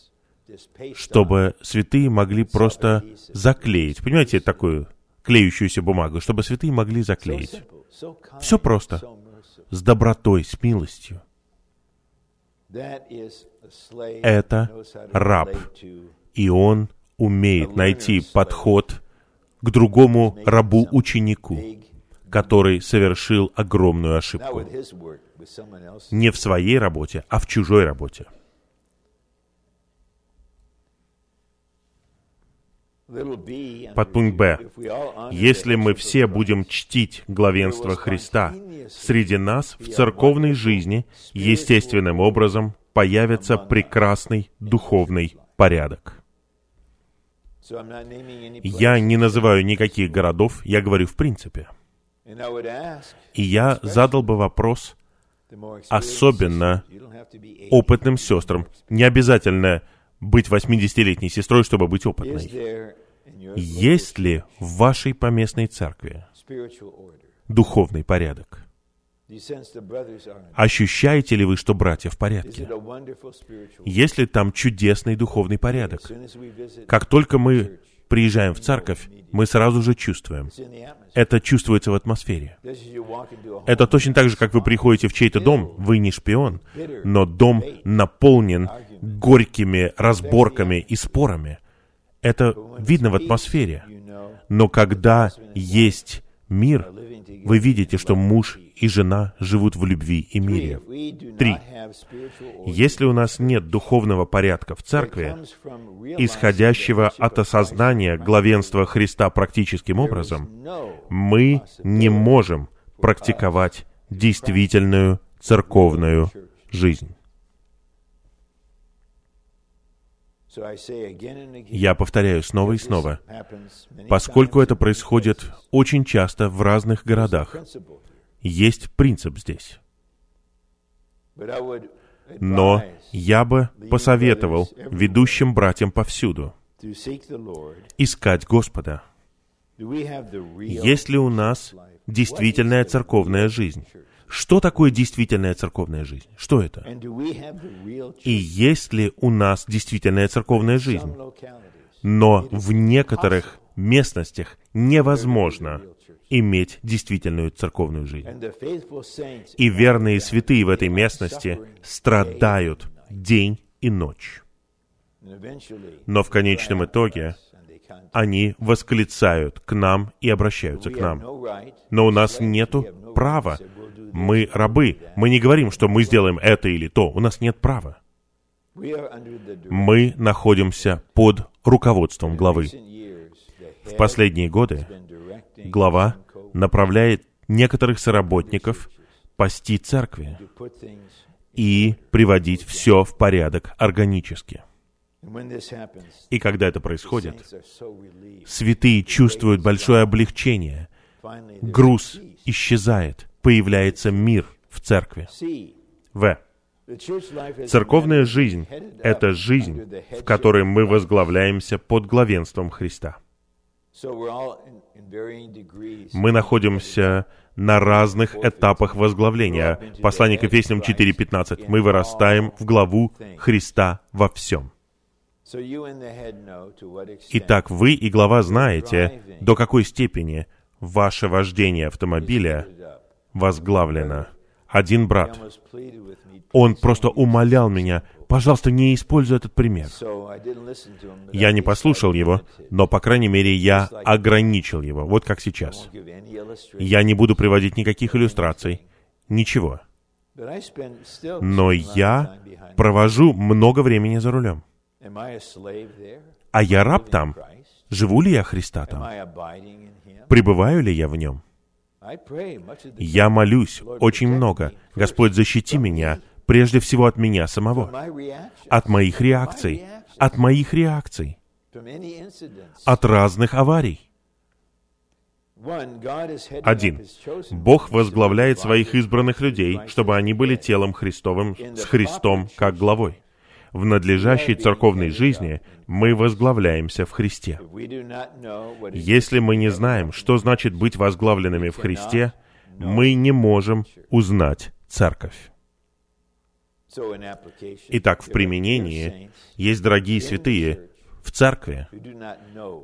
чтобы святые могли просто заклеить. Понимаете, такую клеющуюся бумагу, чтобы святые могли заклеить. Все просто. С добротой, с милостью. Это раб. И он умеет найти подход к другому рабу-ученику, который совершил огромную ошибку. Не в своей работе, а в чужой работе. Подпункт Б. Если мы все будем чтить главенство Христа, среди нас в церковной жизни естественным образом появится прекрасный духовный порядок. Я не называю никаких городов, я говорю в принципе. И я задал бы вопрос особенно опытным сестрам. Не обязательно быть 80-летней сестрой, чтобы быть опытной. Есть ли в вашей поместной церкви духовный порядок? Ощущаете ли вы, что братья в порядке? Есть ли там чудесный духовный порядок? Как только мы приезжаем в церковь, мы сразу же чувствуем. Это чувствуется в атмосфере. Это точно так же, как вы приходите в чей-то дом, вы не шпион, но дом наполнен горькими разборками и спорами. Это видно в атмосфере. Но когда есть мир, вы видите, что муж и жена живут в любви и мире. Три. Если у нас нет духовного порядка в церкви, исходящего от осознания главенства Христа практическим образом, мы не можем практиковать действительную церковную жизнь. Я повторяю снова и снова, поскольку это происходит очень часто в разных городах, есть принцип здесь. Но я бы посоветовал ведущим братьям повсюду искать Господа. Есть ли у нас действительная церковная жизнь? Что такое действительная церковная жизнь? Что это? И есть ли у нас действительная церковная жизнь? Но в некоторых местностях невозможно иметь действительную церковную жизнь. И верные святые в этой местности страдают день и ночь. Но в конечном итоге они восклицают к нам и обращаются к нам. Но у нас нет права мы рабы. Мы не говорим, что мы сделаем это или то. У нас нет права. Мы находимся под руководством главы. В последние годы глава направляет некоторых соработников пасти церкви и приводить все в порядок органически. И когда это происходит, святые чувствуют большое облегчение, груз исчезает, появляется мир в церкви. В. Церковная жизнь — это жизнь, в которой мы возглавляемся под главенством Христа. Мы находимся на разных этапах возглавления. Послание к Ефесянам 4.15. Мы вырастаем в главу Христа во всем. Итак, вы и глава знаете, до какой степени ваше вождение автомобиля возглавлено. Один брат, он просто умолял меня, пожалуйста, не используй этот пример. Я не послушал его, но, по крайней мере, я ограничил его, вот как сейчас. Я не буду приводить никаких иллюстраций, ничего. Но я провожу много времени за рулем. А я раб там? Живу ли я Христа там? Пребываю ли я в нем? Я молюсь очень много. Господь, защити меня, прежде всего от меня самого, от моих реакций, от моих реакций, от разных аварий. Один. Бог возглавляет своих избранных людей, чтобы они были телом Христовым с Христом как главой в надлежащей церковной жизни мы возглавляемся в Христе. Если мы не знаем, что значит быть возглавленными в Христе, мы не можем узнать церковь. Итак, в применении есть дорогие святые в церкви,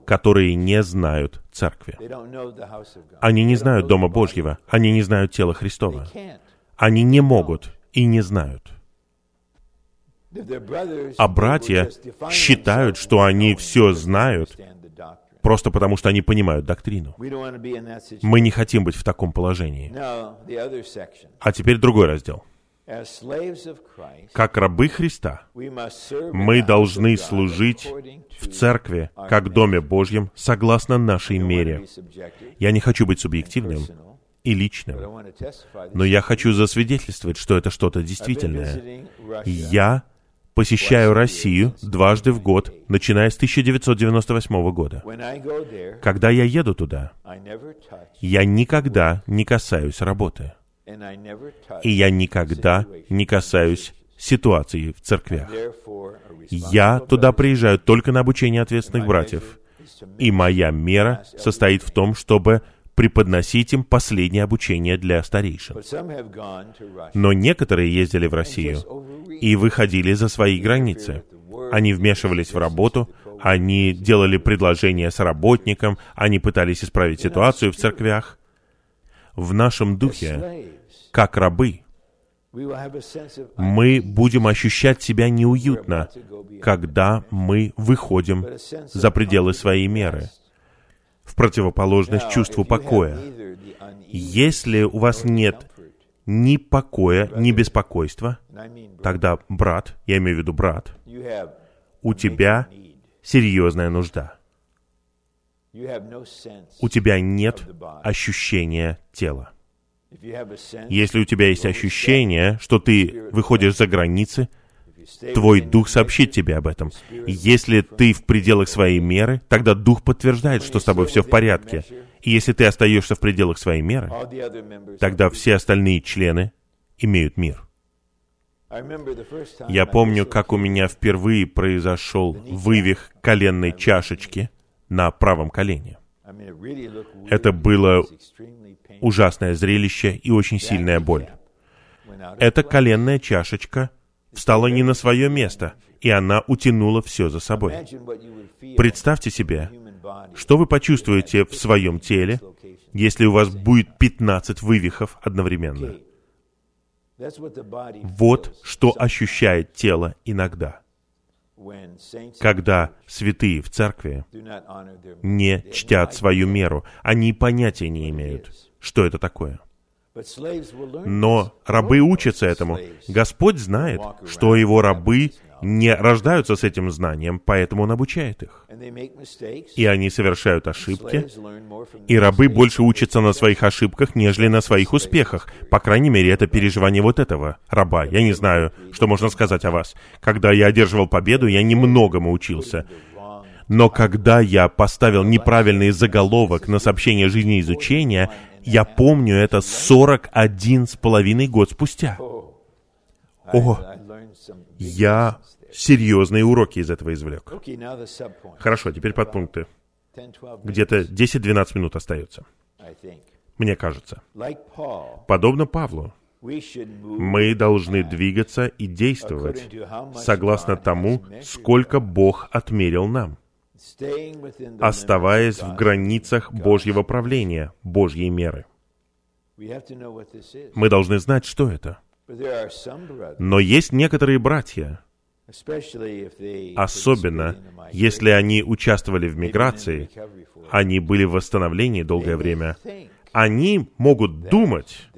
которые не знают церкви. Они не знают Дома Божьего, они не знают тела Христова. Они не могут и не знают. А братья считают, что они все знают, просто потому что они понимают доктрину. Мы не хотим быть в таком положении. А теперь другой раздел. Как рабы Христа, мы должны служить в церкви, как Доме Божьем, согласно нашей мере. Я не хочу быть субъективным и личным, но я хочу засвидетельствовать, что это что-то действительное. Я посещаю Россию дважды в год, начиная с 1998 года. Когда я еду туда, я никогда не касаюсь работы. И я никогда не касаюсь ситуации в церквях. Я туда приезжаю только на обучение ответственных братьев. И моя мера состоит в том, чтобы преподносить им последнее обучение для старейшин. Но некоторые ездили в Россию и выходили за свои границы. Они вмешивались в работу, они делали предложения с работником, они пытались исправить ситуацию в церквях. В нашем духе, как рабы, мы будем ощущать себя неуютно, когда мы выходим за пределы своей меры в противоположность чувству покоя. Если у вас нет ни покоя, ни беспокойства, тогда, брат, я имею в виду брат, у тебя серьезная нужда. У тебя нет ощущения тела. Если у тебя есть ощущение, что ты выходишь за границы, Твой дух сообщит тебе об этом. Если ты в пределах своей меры, тогда дух подтверждает, что с тобой все в порядке. И если ты остаешься в пределах своей меры, тогда все остальные члены имеют мир. Я помню, как у меня впервые произошел вывих коленной чашечки на правом колене. Это было ужасное зрелище и очень сильная боль. Эта коленная чашечка встала не на свое место, и она утянула все за собой. Представьте себе, что вы почувствуете в своем теле, если у вас будет 15 вывихов одновременно. Вот что ощущает тело иногда, когда святые в церкви не чтят свою меру, они понятия не имеют, что это такое. Но рабы учатся этому. Господь знает, что его рабы не рождаются с этим знанием, поэтому он обучает их. И они совершают ошибки, и рабы больше учатся на своих ошибках, нежели на своих успехах. По крайней мере, это переживание вот этого раба. Я не знаю, что можно сказать о вас. Когда я одерживал победу, я немногому учился. Но когда я поставил неправильный заголовок на сообщение жизни изучения, я помню это 41 с половиной год спустя. О, я серьезные уроки из этого извлек. Хорошо, теперь подпункты. Где-то 10-12 минут остается, мне кажется. Подобно Павлу, мы должны двигаться и действовать согласно тому, сколько Бог отмерил нам, оставаясь в границах Божьего правления, Божьей меры. Мы должны знать, что это. Но есть некоторые братья, особенно если они участвовали в миграции, они были в восстановлении долгое время, они могут думать,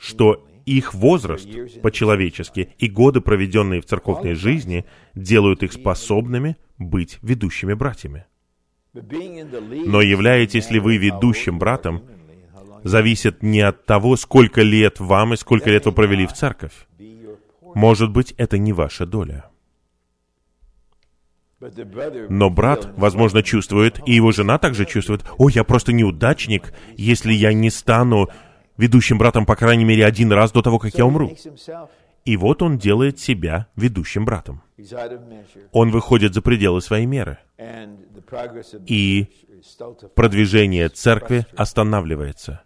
что их возраст по-человечески и годы, проведенные в церковной жизни, делают их способными быть ведущими братьями. Но являетесь ли вы ведущим братом, зависит не от того, сколько лет вам и сколько лет вы провели в церковь. Может быть, это не ваша доля. Но брат, возможно, чувствует, и его жена также чувствует, «О, я просто неудачник, если я не стану ведущим братом, по крайней мере, один раз до того, как я умру». И вот он делает себя ведущим братом. Он выходит за пределы своей меры. И продвижение церкви останавливается,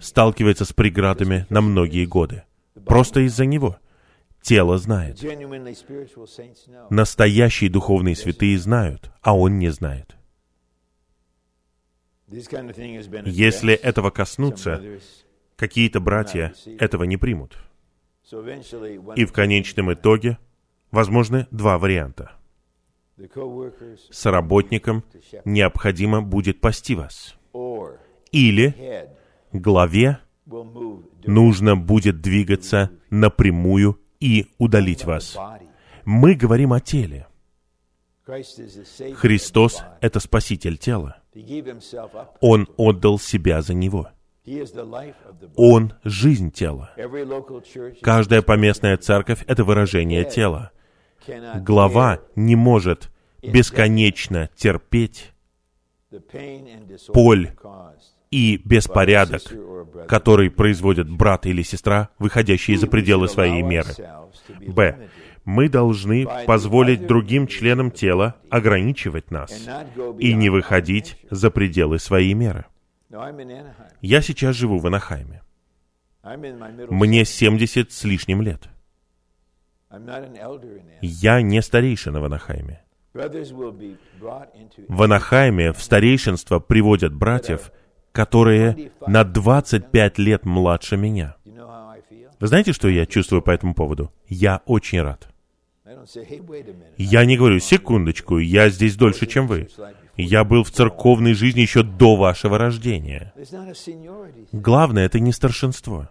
сталкивается с преградами на многие годы. Просто из-за него. Тело знает. Настоящие духовные святые знают, а он не знает. Если этого коснуться, какие-то братья этого не примут. И в конечном итоге возможны два варианта. С работником необходимо будет пасти вас. Или главе нужно будет двигаться напрямую и удалить вас. Мы говорим о теле. Христос — это спаситель тела. Он отдал себя за него. Он — жизнь тела. Каждая поместная церковь — это выражение тела. Глава не может бесконечно терпеть боль и беспорядок, который производят брат или сестра, выходящие за пределы своей меры. Б. Мы должны позволить другим членам тела ограничивать нас и не выходить за пределы своей меры. Я сейчас живу в Анахайме. Мне 70 с лишним лет. Я не старейшина в Анахайме. В Анахайме в старейшинство приводят братьев, которые на 25 лет младше меня. Вы знаете, что я чувствую по этому поводу? Я очень рад. Я не говорю, секундочку, я здесь дольше, чем вы. Я был в церковной жизни еще до вашего рождения. Главное, это не старшинство.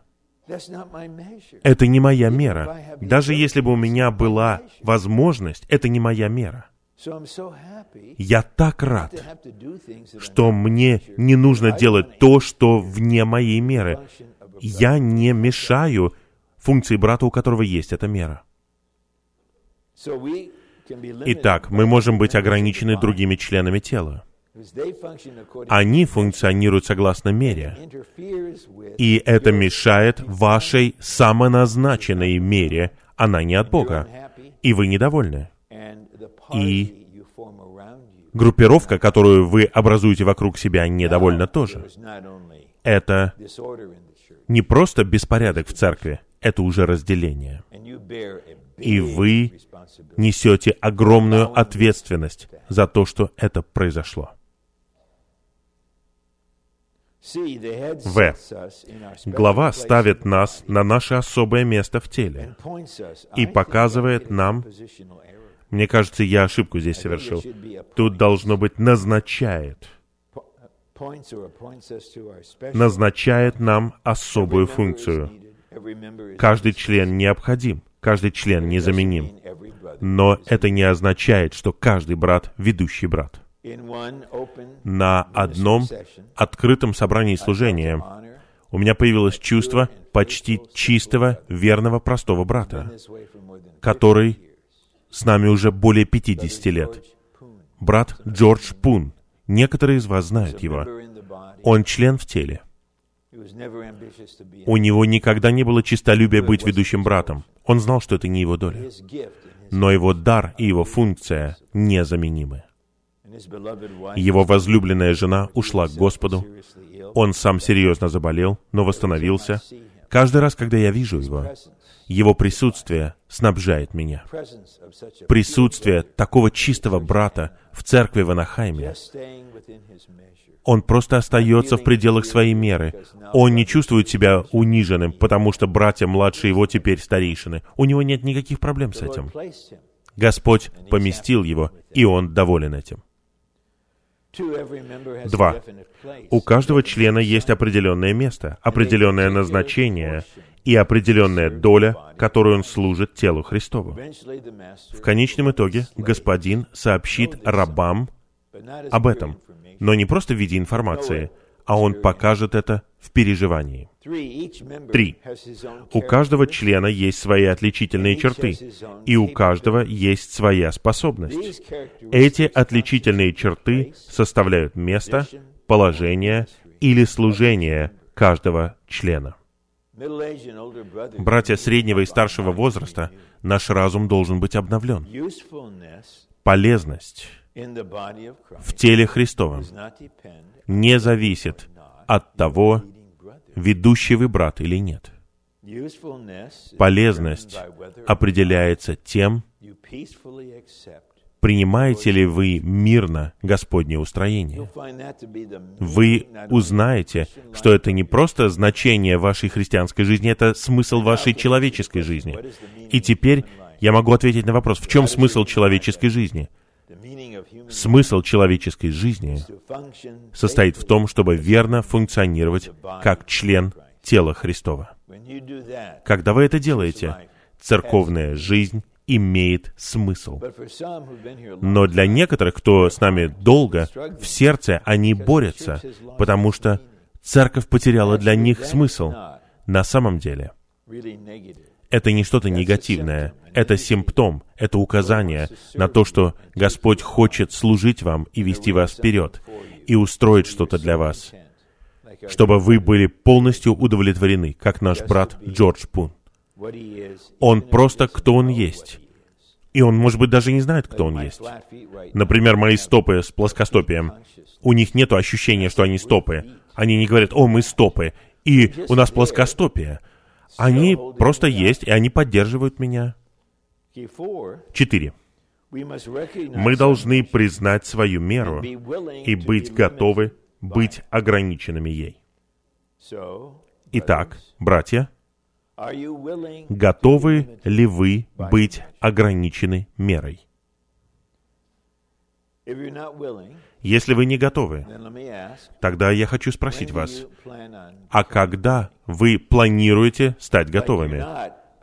Это не моя мера. Даже если бы у меня была возможность, это не моя мера. Я так рад, что мне не нужно делать то, что вне моей меры. Я не мешаю функции брата, у которого есть эта мера. Итак, мы можем быть ограничены другими членами тела. Они функционируют согласно мере. И это мешает вашей самоназначенной мере. Она не от Бога. И вы недовольны. И группировка, которую вы образуете вокруг себя, недовольна тоже. Это не просто беспорядок в церкви, это уже разделение. И вы несете огромную ответственность за то, что это произошло. В. Глава ставит нас на наше особое место в теле и показывает нам, мне кажется, я ошибку здесь совершил, тут должно быть назначает, назначает нам особую функцию. Каждый член необходим, каждый член незаменим. Но это не означает, что каждый брат — ведущий брат. На одном открытом собрании служения у меня появилось чувство почти чистого, верного, простого брата, который с нами уже более 50 лет. Брат Джордж Пун. Некоторые из вас знают его. Он член в теле. У него никогда не было честолюбия быть ведущим братом. Он знал, что это не его доля. Но его дар и его функция незаменимы. Его возлюбленная жена ушла к Господу. Он сам серьезно заболел, но восстановился. Каждый раз, когда я вижу его, его присутствие снабжает меня. Присутствие такого чистого брата в церкви в Анахайме. Он просто остается в пределах своей меры. Он не чувствует себя униженным, потому что братья младшие его теперь старейшины. У него нет никаких проблем с этим. Господь поместил его, и он доволен этим. Два. У каждого члена есть определенное место, определенное назначение и определенная доля, которую он служит телу Христову. В конечном итоге Господин сообщит рабам об этом, но не просто в виде информации, а он покажет это в переживании. Три. У каждого члена есть свои отличительные черты, и у каждого есть своя способность. Эти отличительные черты составляют место, положение или служение каждого члена. Братья среднего и старшего возраста, наш разум должен быть обновлен. Полезность в теле Христовом не зависит от того, ведущий вы брат или нет. Полезность определяется тем, принимаете ли вы мирно Господнее устроение. Вы узнаете, что это не просто значение вашей христианской жизни, это смысл вашей человеческой жизни. И теперь я могу ответить на вопрос, в чем смысл человеческой жизни? Смысл человеческой жизни состоит в том, чтобы верно функционировать как член тела Христова. Когда вы это делаете, церковная жизнь имеет смысл. Но для некоторых, кто с нами долго, в сердце они борются, потому что церковь потеряла для них смысл. На самом деле, это не что-то негативное, это симптом, это указание на то, что Господь хочет служить вам и вести вас вперед, и устроить что-то для вас, чтобы вы были полностью удовлетворены, как наш брат Джордж Пун. Он просто кто он есть. И он, может быть, даже не знает, кто он есть. Например, мои стопы с плоскостопием. У них нет ощущения, что они стопы. Они не говорят, о, мы стопы, и у нас плоскостопие. Они просто есть, и они поддерживают меня. Четыре. Мы должны признать свою меру и быть готовы быть ограниченными ей. Итак, братья, Готовы ли вы быть ограничены мерой? Если вы не готовы, тогда я хочу спросить вас, а когда вы планируете стать готовыми?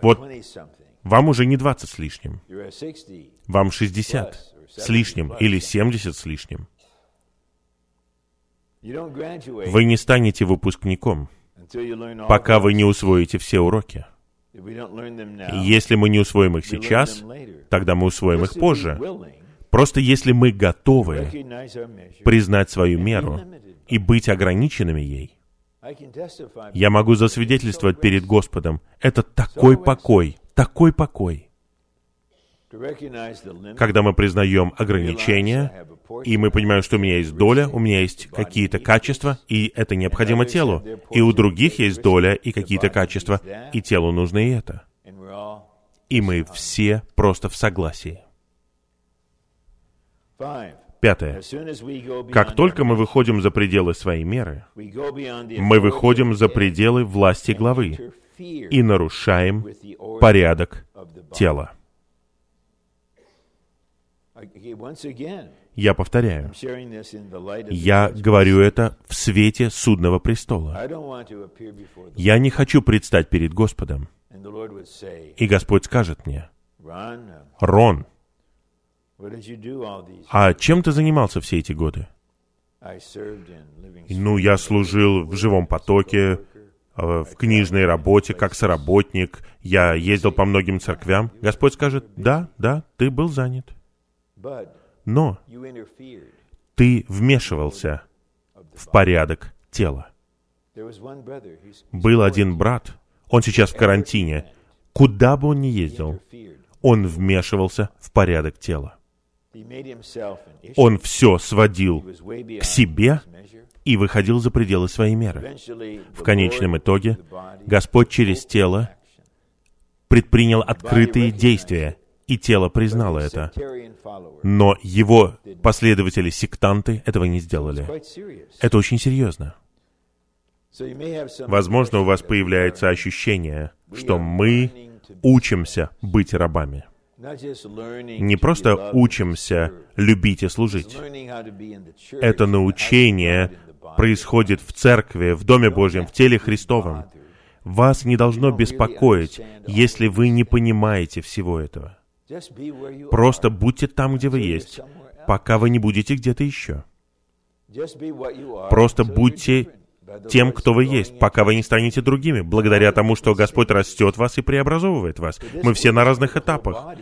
Вот вам уже не 20 с лишним, вам 60 с лишним или 70 с лишним. Вы не станете выпускником – пока вы не усвоите все уроки. Если мы не усвоим их сейчас, тогда мы усвоим их позже. Просто если мы готовы признать свою меру и быть ограниченными ей, я могу засвидетельствовать перед Господом, это такой покой, такой покой. Когда мы признаем ограничения, и мы понимаем, что у меня есть доля, у меня есть какие-то качества, и это необходимо телу. И у других есть доля и какие-то качества, и телу нужно и это. И мы все просто в согласии. Пятое. Как только мы выходим за пределы своей меры, мы выходим за пределы власти главы и нарушаем порядок тела. Я повторяю, я говорю это в свете судного престола. Я не хочу предстать перед Господом. И Господь скажет мне, Рон, а чем ты занимался все эти годы? Ну, я служил в живом потоке, э, в книжной работе, как соработник, я ездил по многим церквям. Господь скажет, да, да, ты был занят. Но ты вмешивался в порядок тела. Был один брат, он сейчас в карантине. Куда бы он ни ездил, он вмешивался в порядок тела. Он все сводил к себе и выходил за пределы своей меры. В конечном итоге Господь через тело предпринял открытые действия, и тело признало это. Но его последователи-сектанты этого не сделали. Это очень серьезно. Возможно, у вас появляется ощущение, что мы учимся быть рабами. Не просто учимся любить и служить. Это научение происходит в церкви, в Доме Божьем, в теле Христовом. Вас не должно беспокоить, если вы не понимаете всего этого. Просто будьте там, где вы есть, пока вы не будете где-то еще. Просто будьте тем, кто вы есть, пока вы не станете другими, благодаря тому, что Господь растет вас и преобразовывает вас. Мы все на разных этапах.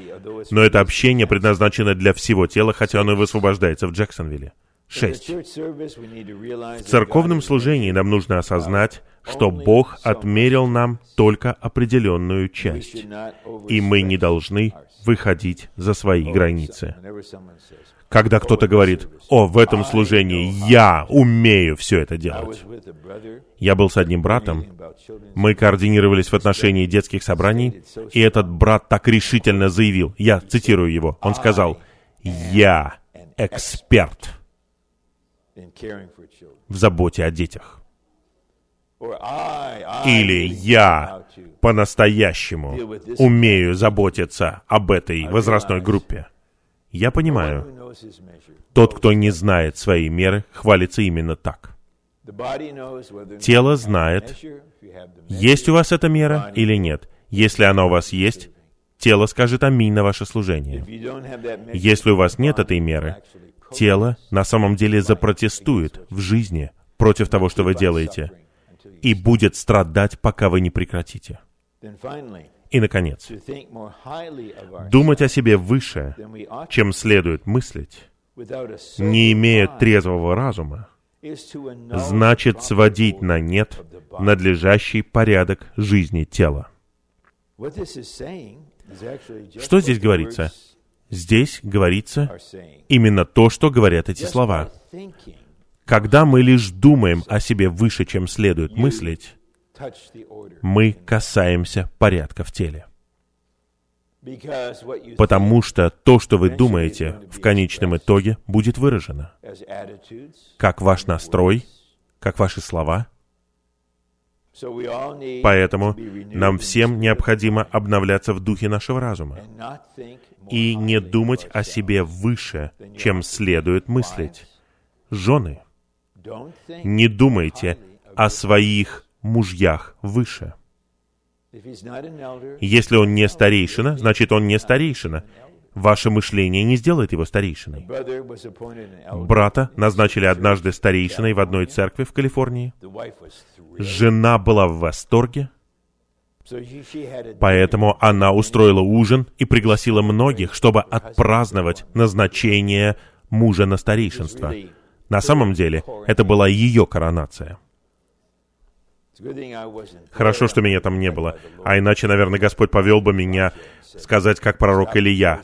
Но это общение предназначено для всего тела, хотя оно и высвобождается в Джексонвилле. 6. В церковном служении нам нужно осознать, что Бог отмерил нам только определенную часть, и мы не должны выходить за свои границы. Когда кто-то говорит, «О, в этом служении я умею все это делать». Я был с одним братом, мы координировались в отношении детских собраний, и этот брат так решительно заявил, я цитирую его, он сказал, «Я эксперт в заботе о детях. Или я по-настоящему умею заботиться об этой возрастной группе. Я понимаю, тот, кто не знает своей меры, хвалится именно так. Тело знает, есть у вас эта мера или нет. Если она у вас есть, тело скажет аминь на ваше служение. Если у вас нет этой меры, тело на самом деле запротестует в жизни против того, что вы делаете, и будет страдать, пока вы не прекратите. И, наконец, думать о себе выше, чем следует мыслить, не имея трезвого разума, значит сводить на нет надлежащий порядок жизни тела. Что здесь говорится? Здесь говорится именно то, что говорят эти слова. Когда мы лишь думаем о себе выше, чем следует мыслить, мы касаемся порядка в теле. Потому что то, что вы думаете, в конечном итоге будет выражено. Как ваш настрой, как ваши слова. Поэтому нам всем необходимо обновляться в духе нашего разума и не думать о себе выше, чем следует мыслить. Жены, не думайте о своих мужьях выше. Если он не старейшина, значит он не старейшина. Ваше мышление не сделает его старейшиной. Брата назначили однажды старейшиной в одной церкви в Калифорнии. Жена была в восторге, Поэтому она устроила ужин и пригласила многих, чтобы отпраздновать назначение мужа на старейшинство. На самом деле, это была ее коронация. Хорошо, что меня там не было, а иначе, наверное, Господь повел бы меня сказать, как пророк Илья,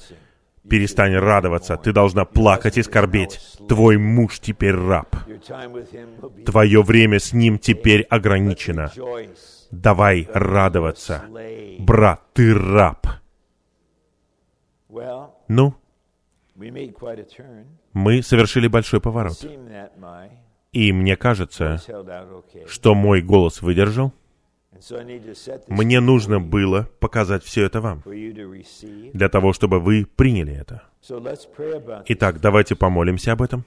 «Перестань радоваться, ты должна плакать и скорбеть. Твой муж теперь раб. Твое время с ним теперь ограничено. Давай радоваться. Брат, ты раб. Ну, мы совершили большой поворот. И мне кажется, что мой голос выдержал. Мне нужно было показать все это вам, для того, чтобы вы приняли это. Итак, давайте помолимся об этом.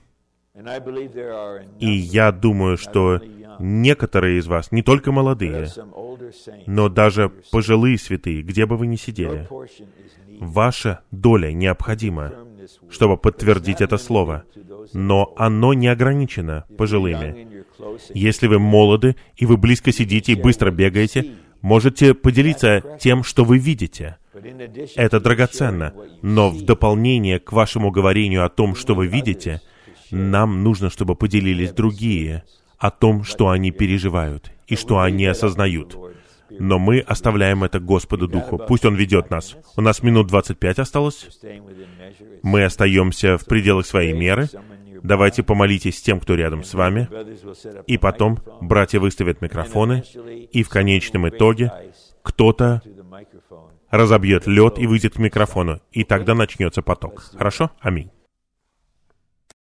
И я думаю, что некоторые из вас, не только молодые, но даже пожилые святые, где бы вы ни сидели, ваша доля необходима, чтобы подтвердить это слово, но оно не ограничено пожилыми. Если вы молоды, и вы близко сидите и быстро бегаете, можете поделиться тем, что вы видите. Это драгоценно, но в дополнение к вашему говорению о том, что вы видите, нам нужно, чтобы поделились другие о том, что они переживают и что они осознают. Но мы оставляем это Господу Духу. Пусть Он ведет нас. У нас минут 25 осталось. Мы остаемся в пределах своей меры. Давайте помолитесь тем, кто рядом с вами. И потом братья выставят микрофоны. И в конечном итоге кто-то разобьет лед и выйдет к микрофону. И тогда начнется поток. Хорошо? Аминь.